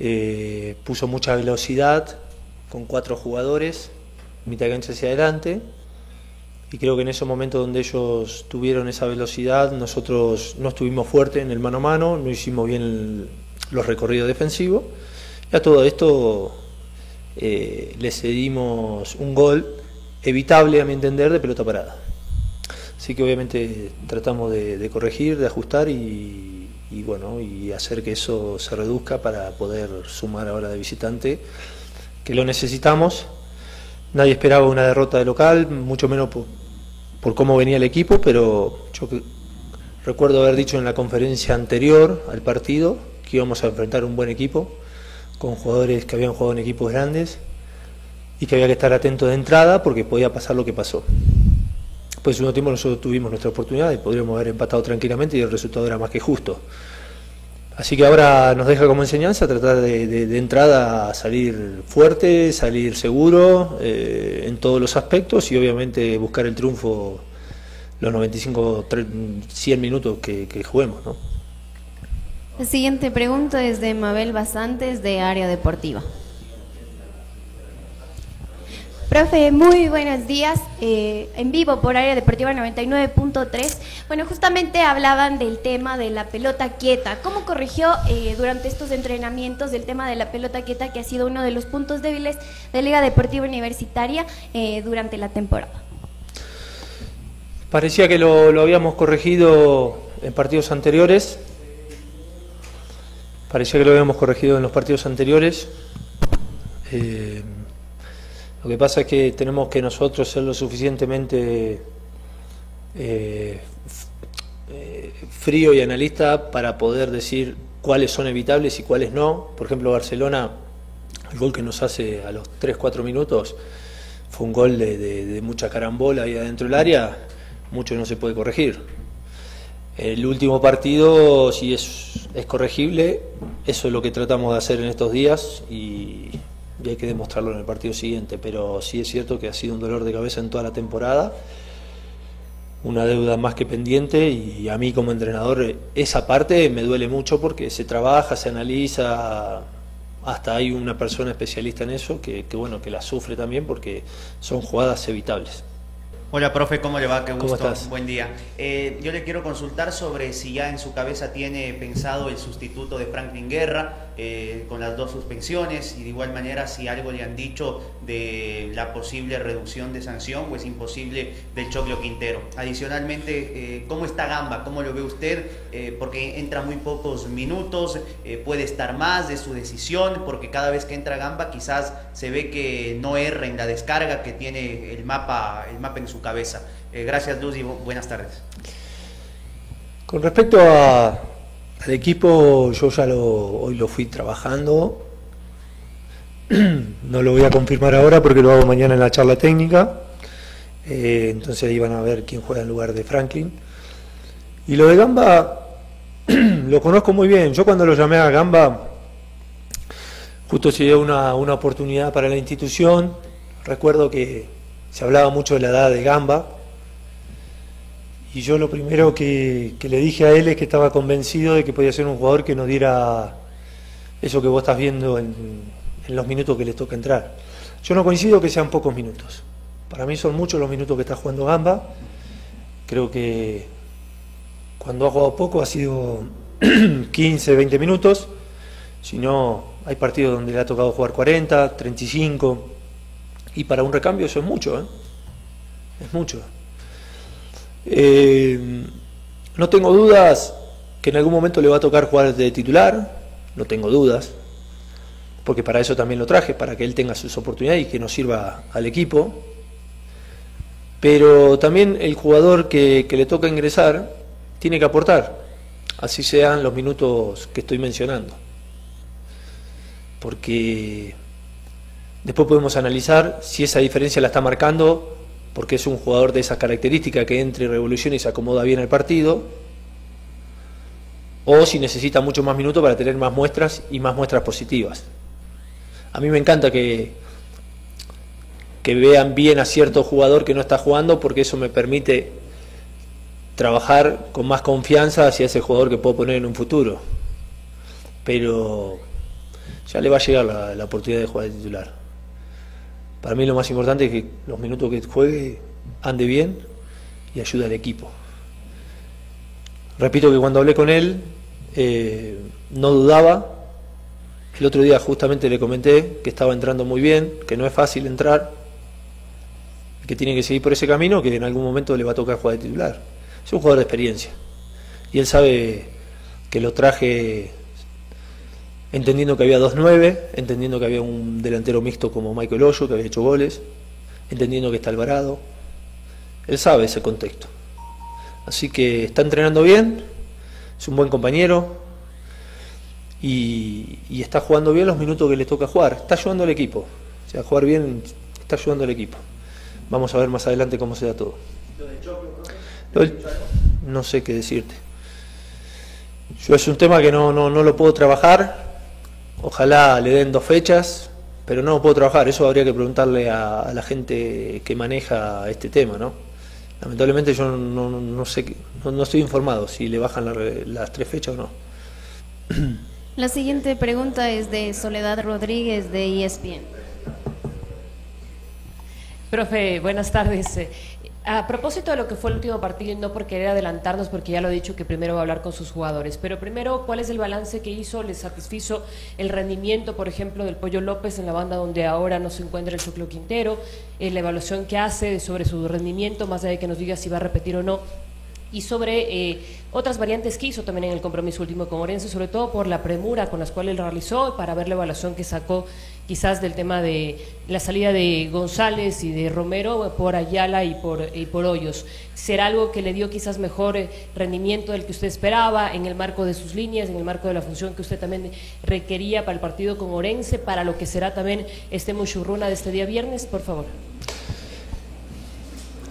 eh, puso mucha velocidad con cuatro jugadores, mitad cancha hacia adelante. Y creo que en ese momento donde ellos tuvieron esa velocidad, nosotros no estuvimos fuertes en el mano a mano, no hicimos bien los recorridos defensivos. Y a todo esto eh, le cedimos un gol evitable, a mi entender, de pelota parada. Así que obviamente tratamos de, corregir, de ajustar y, bueno, y hacer que eso se reduzca para poder sumar ahora de visitante, que lo necesitamos. Nadie esperaba una derrota de local, mucho menos por, cómo venía el equipo, pero yo recuerdo haber dicho en la conferencia anterior al partido que íbamos a enfrentar un buen equipo, con jugadores que habían jugado en equipos grandes y que había que estar atento de entrada porque podía pasar lo que pasó. Pues en un tiempo nosotros tuvimos nuestra oportunidad y podríamos haber empatado tranquilamente y el resultado era más que justo. Así que ahora nos deja como enseñanza tratar de, entrada salir fuerte, salir seguro eh, en todos los aspectos y obviamente buscar el triunfo los 95, 100 minutos que, que juguemos. ¿no? La siguiente pregunta es de Mabel Basantes de Área Deportiva. Profe, muy buenos días. Eh, en vivo por Área Deportiva 99.3. Bueno, justamente hablaban del tema de la pelota quieta. ¿Cómo corrigió eh, durante estos entrenamientos el tema de la pelota quieta, que ha sido uno de los puntos débiles de Liga Deportiva Universitaria eh, durante la temporada? Parecía que lo, lo, habíamos corregido en partidos anteriores. Parecía que lo habíamos corregido en los partidos anteriores. Lo que pasa es que tenemos que nosotros ser lo suficientemente eh, eh, frío y analista para poder decir cuáles son evitables y cuáles no. Por ejemplo, Barcelona, el gol que nos hace a los 3-4 minutos fue un gol de, mucha carambola ahí adentro del área, mucho no se puede corregir. El último partido sí es, es corregible, eso es lo que tratamos de hacer en estos días y y hay que demostrarlo en el partido siguiente, pero sí es cierto que ha sido un dolor de cabeza en toda la temporada, una deuda más que pendiente y a mí como entrenador esa parte me duele mucho porque se trabaja, se analiza, hasta hay una persona especialista en eso que, bueno, que la sufre también porque son jugadas evitables. Hola, profe, ¿cómo le va? Qué gusto. ¿Cómo estás? Buen día. Eh, yo le quiero consultar sobre si ya en su cabeza tiene pensado el sustituto de Franklin Guerra eh, con las dos suspensiones y de igual manera si algo le han dicho de la posible reducción de sanción o es imposible del Choclo Quintero. Adicionalmente, eh, ¿cómo está Gamba? ¿Cómo lo ve usted? Eh, porque entra muy pocos minutos, puede estar más de su decisión, porque cada vez que entra Gamba quizás se ve que no erra en la descarga que tiene el mapa, el mapa en su cabeza. gracias Luz y buenas tardes. Con respecto al equipo, yo ya lo, hoy lo fui trabajando. No lo voy a confirmar ahora porque lo hago mañana en la charla técnica. Eh, entonces ahí van a ver quién juega en lugar de Franklin. Y lo de Gamba lo conozco muy bien. Yo cuando lo llamé a Gamba, justo se dio una, una oportunidad para la institución. Recuerdo que se hablaba mucho de la edad de Gamba y yo lo primero que, le dije a él es que estaba convencido de que podía ser un jugador que nos diera eso que vos estás viendo en, los minutos que le toca entrar. Yo no coincido que sean pocos minutos. Para mí son muchos los minutos que está jugando Gamba. Creo que cuando ha jugado poco ha sido 15, 20 minutos. Si no, hay partidos donde le ha tocado jugar 40, 35. Y para un recambio eso es mucho, ¿eh? Es mucho. Eh, no tengo dudas que en algún momento le va a tocar jugar de titular, no tengo dudas, porque para eso también lo traje, para que él tenga sus oportunidades y que nos sirva al equipo. Pero también el jugador que, que le toca ingresar tiene que aportar, así sean los minutos que estoy mencionando. Porque después podemos analizar si esa diferencia la está marcando porque es un jugador de esa característica que entre y revoluciona y se acomoda bien al partido, o si necesita mucho más minutos para tener más muestras y más muestras positivas. A mí me encanta que, que vean bien a cierto jugador que no está jugando porque eso me permite trabajar con más confianza hacia ese jugador que puedo poner en un futuro. Pero ya le va a llegar la, la oportunidad de jugar de titular. Para mí lo más importante es que los minutos que juegue ande bien y ayude al equipo. Repito que cuando hablé con él eh, no dudaba. El otro día justamente le comenté que estaba entrando muy bien, que no es fácil entrar, que tiene que seguir por ese camino, que en algún momento le va a tocar jugar de titular. Es un jugador de experiencia. Y él sabe que lo traje entendiendo que había 2-9, entendiendo que había un delantero mixto como Michael Hoyo, que había hecho goles, entendiendo que está Alvarado. Él sabe ese contexto. Así que está entrenando bien, es un buen compañero y, está jugando bien los minutos que le toca jugar. Está ayudando al equipo. O sea, jugar bien está ayudando al equipo. Vamos a ver más adelante cómo se da todo. No sé qué decirte. Yo es un tema que no, no, no lo puedo trabajar Ojalá le den dos fechas, pero no puedo trabajar. Eso habría que preguntarle a, la gente que maneja este tema, ¿no? Lamentablemente yo no, sé, no, estoy informado si le bajan las tres fechas o no. La siguiente pregunta es de Soledad Rodríguez de ESPN. Profe, buenas tardes. A propósito de lo que fue el último partido, y no por querer adelantarnos, porque ya lo he dicho que primero va a hablar con sus jugadores, pero primero, ¿cuál es el balance que hizo? ¿Le satisfizo el rendimiento, por ejemplo, del Pollo López en la banda donde ahora no se encuentra el Choclo Quintero? Eh, la evaluación que hace sobre su rendimiento, más allá de que nos diga si va a repetir o no, y sobre eh, otras variantes que hizo también en el compromiso último con Orense, sobre todo por la premura con las cuales él realizó, para ver la evaluación que sacó quizás del tema de la salida de González y de Romero por Ayala y por, y por Hoyos. ¿Será algo que le dio quizás mejor eh, rendimiento del que usted esperaba en el marco de sus líneas, en el marco de la función que usted también requería para el partido con Orense, para lo que será también este Muchurruna de este día viernes? Por favor.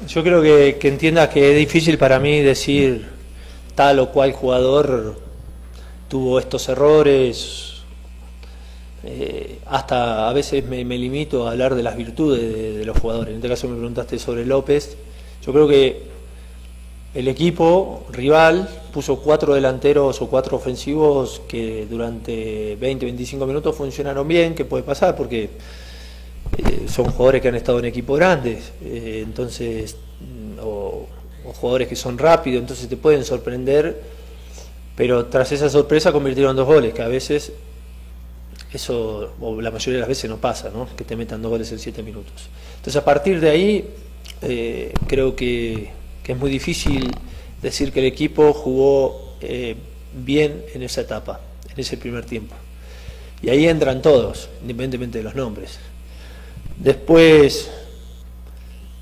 Yo creo que, que entiendas que es difícil para mí decir tal o cual jugador tuvo estos errores. Eh, hasta a veces me, limito a hablar de las virtudes de, los jugadores. En este caso me preguntaste sobre López. Yo creo que el equipo rival puso cuatro delanteros o cuatro ofensivos que durante 20, 25 minutos funcionaron bien, que puede pasar porque eh, son jugadores que han estado en equipos grandes, eh, entonces, mm, o, jugadores que son rápidos, entonces te pueden sorprender, pero tras esa sorpresa convirtieron dos goles, que a veces eso o la mayoría de las veces no pasa, ¿no? que te metan dos goles en siete minutos. Entonces a partir de ahí eh, creo que, que, es muy difícil decir que el equipo jugó eh, bien en esa etapa, en ese primer tiempo. Y ahí entran todos, independientemente de los nombres. Después,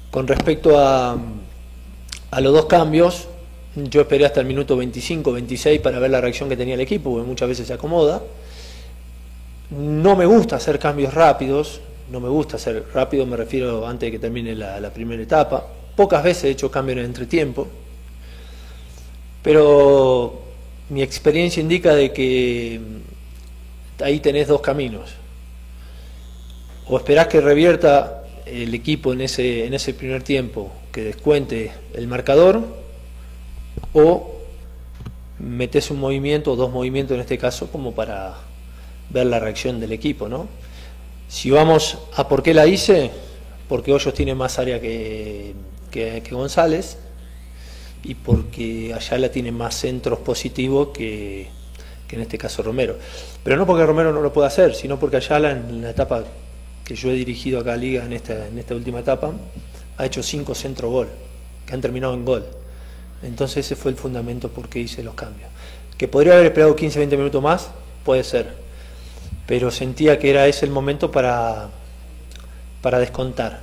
con respecto a, a los dos cambios, yo esperé hasta el minuto 25, 26 para ver la reacción que tenía el equipo, porque muchas veces se acomoda. No me gusta hacer cambios rápidos, no me gusta hacer rápido, me refiero antes de que termine la, primera etapa. Pocas veces he hecho cambios en entretiempo, pero mi experiencia indica de que ahí tenés dos caminos. O esperás que revierta el equipo en ese, en ese primer tiempo, que descuente el marcador, o metes un movimiento o dos movimientos en este caso como para ver la reacción del equipo, ¿no? Si vamos a por qué la hice, porque Hoyos tiene más área que, que, González y porque Ayala tiene más centros positivos que, que, en este caso Romero. Pero no porque Romero no lo pueda hacer, sino porque Ayala en la etapa que yo he dirigido acá a Liga, en esta, en esta última etapa, ha hecho cinco centros gol, que han terminado en gol. Entonces ese fue el fundamento por qué hice los cambios. Que podría haber esperado 15-20 minutos más, puede ser, pero sentía que era ese el momento para, para descontar.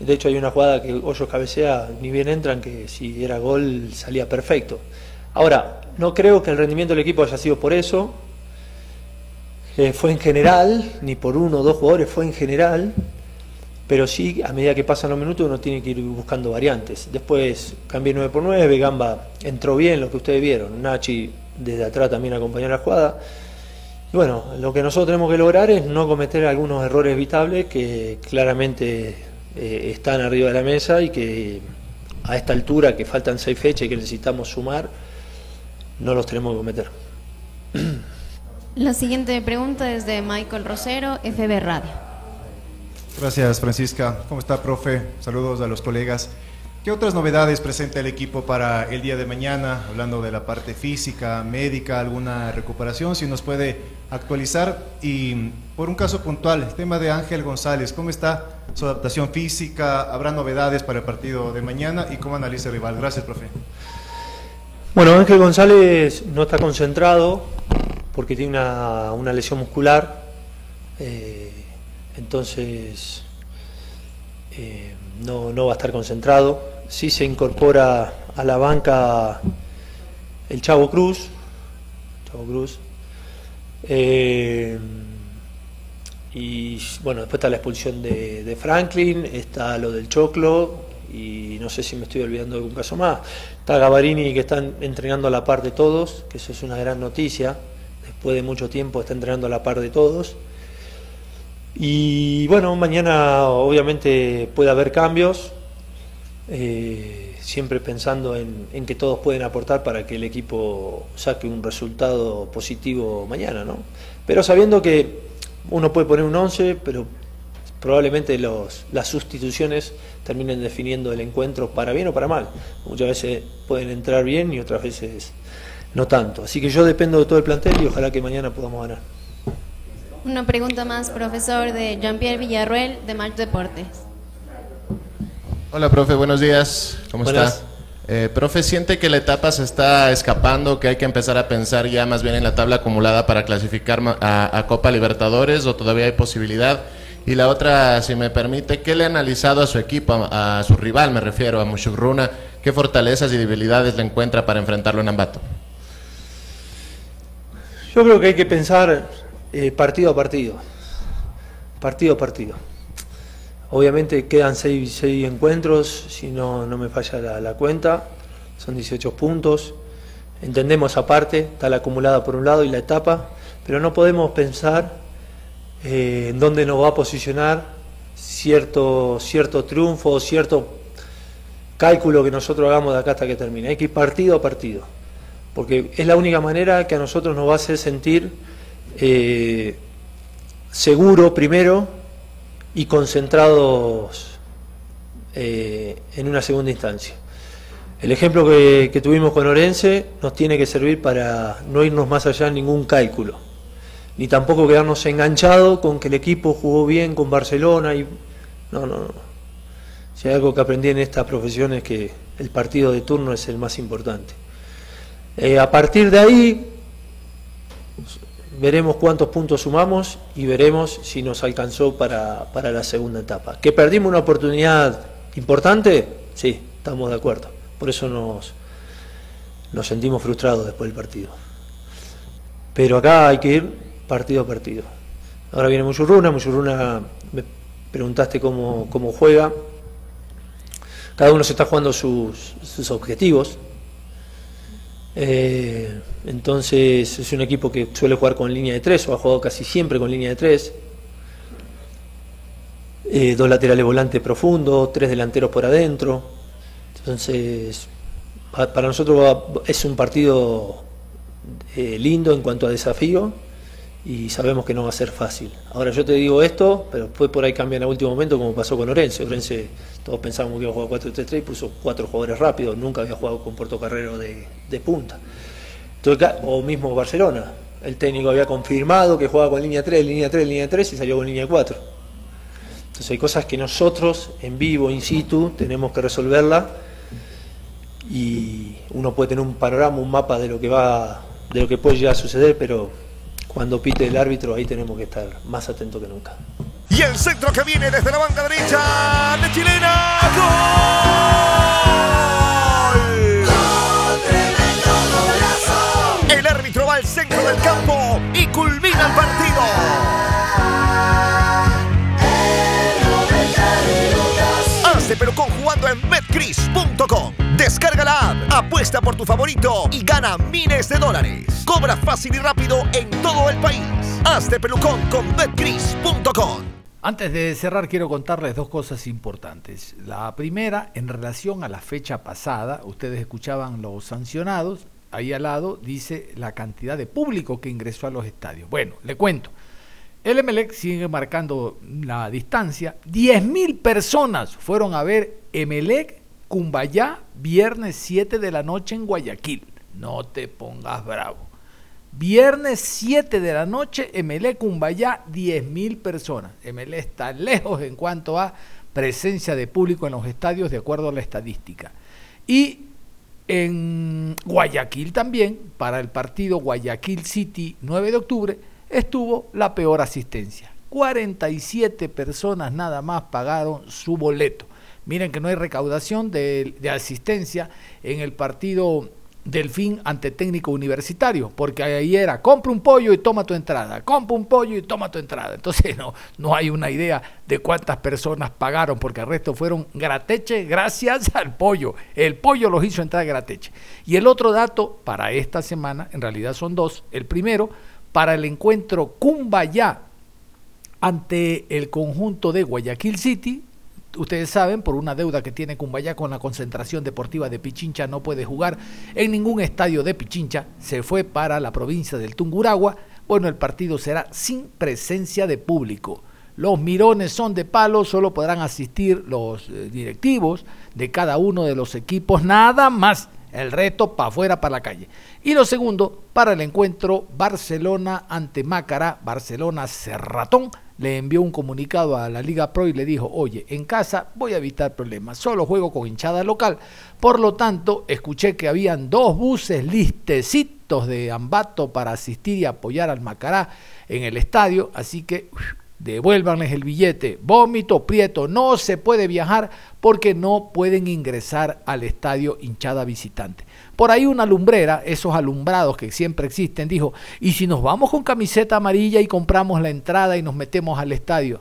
De hecho hay una jugada que Hoyos cabecea, ni bien entran, que si era gol salía perfecto. Ahora, no creo que el rendimiento del equipo haya sido por eso, eh, fue en general, ni por uno o dos jugadores, fue en general, pero sí, a medida que pasan los minutos uno tiene que ir buscando variantes. Después cambié 9 por 9, Gamba entró bien, lo que ustedes vieron, Nachi desde atrás también acompañó la jugada. Bueno, lo que nosotros tenemos que lograr es no cometer algunos errores evitables que claramente eh, están arriba de la mesa y que a esta altura, que faltan seis fechas y que necesitamos sumar, no los tenemos que cometer. La siguiente pregunta es de Michael Rosero, FB Radio. Gracias, Francisca. ¿Cómo está, profe? Saludos a los colegas. ¿Qué otras novedades presenta el equipo para el día de mañana? Hablando de la parte física, médica, alguna recuperación, si nos puede actualizar. Y por un caso puntual, el tema de Ángel González, ¿cómo está su adaptación física? ¿Habrá novedades para el partido de mañana? ¿Y cómo analiza el rival? Gracias, profe. Bueno, Ángel González no está concentrado porque tiene una, lesión muscular. Eh, entonces eh, no, va a estar concentrado. Sí se incorpora a la banca el Chavo Cruz, Chavo Cruz, eh, y bueno, después está la expulsión de, Franklin, está lo del Choclo, y no sé si me estoy olvidando de algún caso más. Está Gavarini que está entrenando a la par de todos, que eso es una gran noticia. Después de mucho tiempo está entrenando a la par de todos. Y bueno, mañana obviamente puede haber cambios, eh, siempre pensando en, que todos pueden aportar para que el equipo saque un resultado positivo mañana, ¿no? Pero sabiendo que uno puede poner un 11, pero probablemente los, las sustituciones terminen definiendo el encuentro para bien o para mal. Muchas veces pueden entrar bien y otras veces no tanto. Así que yo dependo de todo el plantel y ojalá que mañana podamos ganar. Una pregunta más, profesor, de Jean-Pierre Villarruel, de March Deportes. Hola, profe, buenos días. ¿Cómo está? Eh, profe, ¿siente que la etapa se está escapando, que hay que empezar a pensar ya más bien en la tabla acumulada para clasificar a, Copa Libertadores o todavía hay posibilidad? Y la otra, si me permite, ¿qué le ha analizado a su equipo, a, su rival, me refiero, a Mushugruna? ¿Qué fortalezas y debilidades le encuentra para enfrentarlo en Ambato? Yo creo que hay que pensar eh, partido a partido. Partido a partido. Obviamente quedan seis, encuentros, si no, no me falla la, cuenta, son 18 puntos. Entendemos aparte, está la acumulada por un lado y la etapa, pero no podemos pensar eh, en dónde nos va a posicionar cierto, cierto triunfo, cierto cálculo que nosotros hagamos de acá hasta que termine. Hay que ir partido a partido, porque es la única manera que a nosotros nos va a hacer sentir eh, seguro primero y concentrados eh, en una segunda instancia. El ejemplo que, tuvimos con Orense nos tiene que servir para no irnos más allá en ningún cálculo. ni tampoco quedarnos enganchados con que el equipo jugó bien con Barcelona y no, no, no. Si hay algo que aprendí en esta profesión es que el partido de turno es el más importante. Eh, a partir de ahí veremos cuántos puntos sumamos y veremos si nos alcanzó para, para la segunda etapa. ¿Que perdimos una oportunidad importante? Sí, estamos de acuerdo. Por eso nos, nos sentimos frustrados después del partido. Pero acá hay que ir partido a partido. Ahora viene Musurruna, Musurruna me preguntaste cómo, cómo juega. Cada uno se está jugando sus, sus objetivos. Eh, entonces es un equipo que suele jugar con línea de tres o ha jugado casi siempre con línea de tres. Eh, dos laterales volantes profundos, tres delanteros por adentro. Entonces, para nosotros es un partido eh, lindo en cuanto a desafío y sabemos que no va a ser fácil. Ahora yo te digo esto, pero después por ahí cambia en el último momento como pasó con Orense. Orense todos pensábamos que iba a jugar 4-3-3 y puso cuatro jugadores rápidos, nunca había jugado con Puerto Carrero de, de punta. Entonces, o mismo Barcelona, el técnico había confirmado que jugaba con línea 3, línea 3, línea 3 y salió con línea 4. Entonces hay cosas que nosotros en vivo, in situ, tenemos que resolverla y uno puede tener un panorama, un mapa de lo que va, de lo que puede llegar a suceder, pero cuando pite el árbitro ahí tenemos que estar más atentos que nunca. Y el centro que viene desde la banda derecha de Chilena. ¡Gol! El árbitro va al centro del campo y culmina el partido. Hace pero con jugando en betcris.com. Descarga la app, apuesta por tu favorito y gana miles de dólares. Cobra fácil y rápido en todo el país. Hazte pelucón con betcris.com. Antes de cerrar, quiero contarles dos cosas importantes. La primera, en relación a la fecha pasada, ustedes escuchaban los sancionados, ahí al lado dice la cantidad de público que ingresó a los estadios. Bueno, le cuento. El Emelec sigue marcando la distancia. 10.000 personas fueron a ver Emelec Cumbayá, viernes 7 de la noche en Guayaquil. No te pongas bravo. Viernes 7 de la noche, MLE Cumbayá, 10.000 personas. MLE está lejos en cuanto a presencia de público en los estadios, de acuerdo a la estadística. Y en Guayaquil también, para el partido Guayaquil City 9 de octubre, estuvo la peor asistencia. 47 personas nada más pagaron su boleto. Miren que no hay recaudación de, asistencia en el partido Delfín ante técnico universitario, porque ahí era, compra un pollo y toma tu entrada, compra un pollo y toma tu entrada. Entonces no, no hay una idea de cuántas personas pagaron, porque el resto fueron grateche gracias al pollo. El pollo los hizo entrar grateche. Y el otro dato para esta semana, en realidad son dos. El primero, para el encuentro Cumbayá ante el conjunto de Guayaquil City, ustedes saben, por una deuda que tiene Cumbayá con la concentración deportiva de Pichincha, no puede jugar en ningún estadio de Pichincha, se fue para la provincia del Tunguragua. Bueno, el partido será sin presencia de público. Los mirones son de palo, solo podrán asistir los eh, directivos de cada uno de los equipos, nada más. El reto para afuera, para la calle. Y lo segundo, para el encuentro Barcelona ante Mácara, Barcelona Cerratón, le envió un comunicado a la Liga Pro y le dijo, oye, en casa voy a evitar problemas, solo juego con hinchada local. Por lo tanto, escuché que habían dos buses listecitos de Ambato para asistir y apoyar al Macará en el estadio, así que devuélvanles el billete. Vómito, prieto, no se puede viajar porque no pueden ingresar al estadio hinchada visitante. Por ahí una lumbrera, esos alumbrados que siempre existen, dijo, ¿y si nos vamos con camiseta amarilla y compramos la entrada y nos metemos al estadio?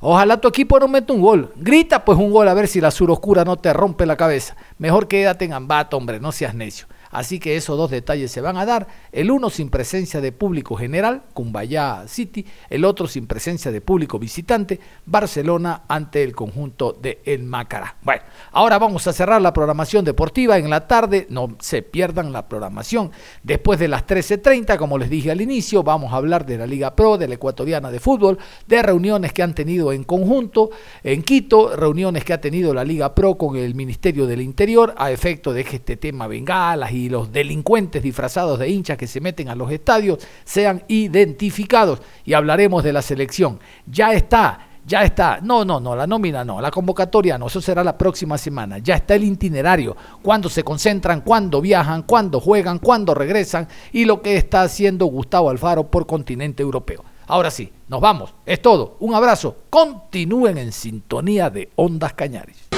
Ojalá tu equipo no mete un gol. Grita pues un gol a ver si la sur oscura no te rompe la cabeza. Mejor quédate en Ambato, hombre, no seas necio. Así que esos dos detalles se van a dar. El uno sin presencia de público general, Cumbayá City. El otro sin presencia de público visitante, Barcelona ante el conjunto de El Macará. Bueno, ahora vamos a cerrar la programación deportiva en la tarde. No se pierdan la programación. Después de las 13.30, como les dije al inicio, vamos a hablar de la Liga Pro, de la Ecuatoriana de Fútbol, de reuniones que han tenido en conjunto en Quito, reuniones que ha tenido la Liga Pro con el Ministerio del Interior a efecto de que este tema bengalas y y los delincuentes disfrazados de hinchas que se meten a los estadios sean identificados. Y hablaremos de la selección. Ya está ya está, no, no, no, la nómina no, la convocatoria no, eso será la próxima semana. Ya está el itinerario, cuándo se concentran, cuándo viajan, cuándo juegan, cuándo regresan y lo que está haciendo Gustavo Alfaro por continente europeo. Ahora sí, nos vamos, es todo, un abrazo, continúen en sintonía de Ondas Cañares.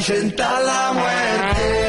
Para la muerte.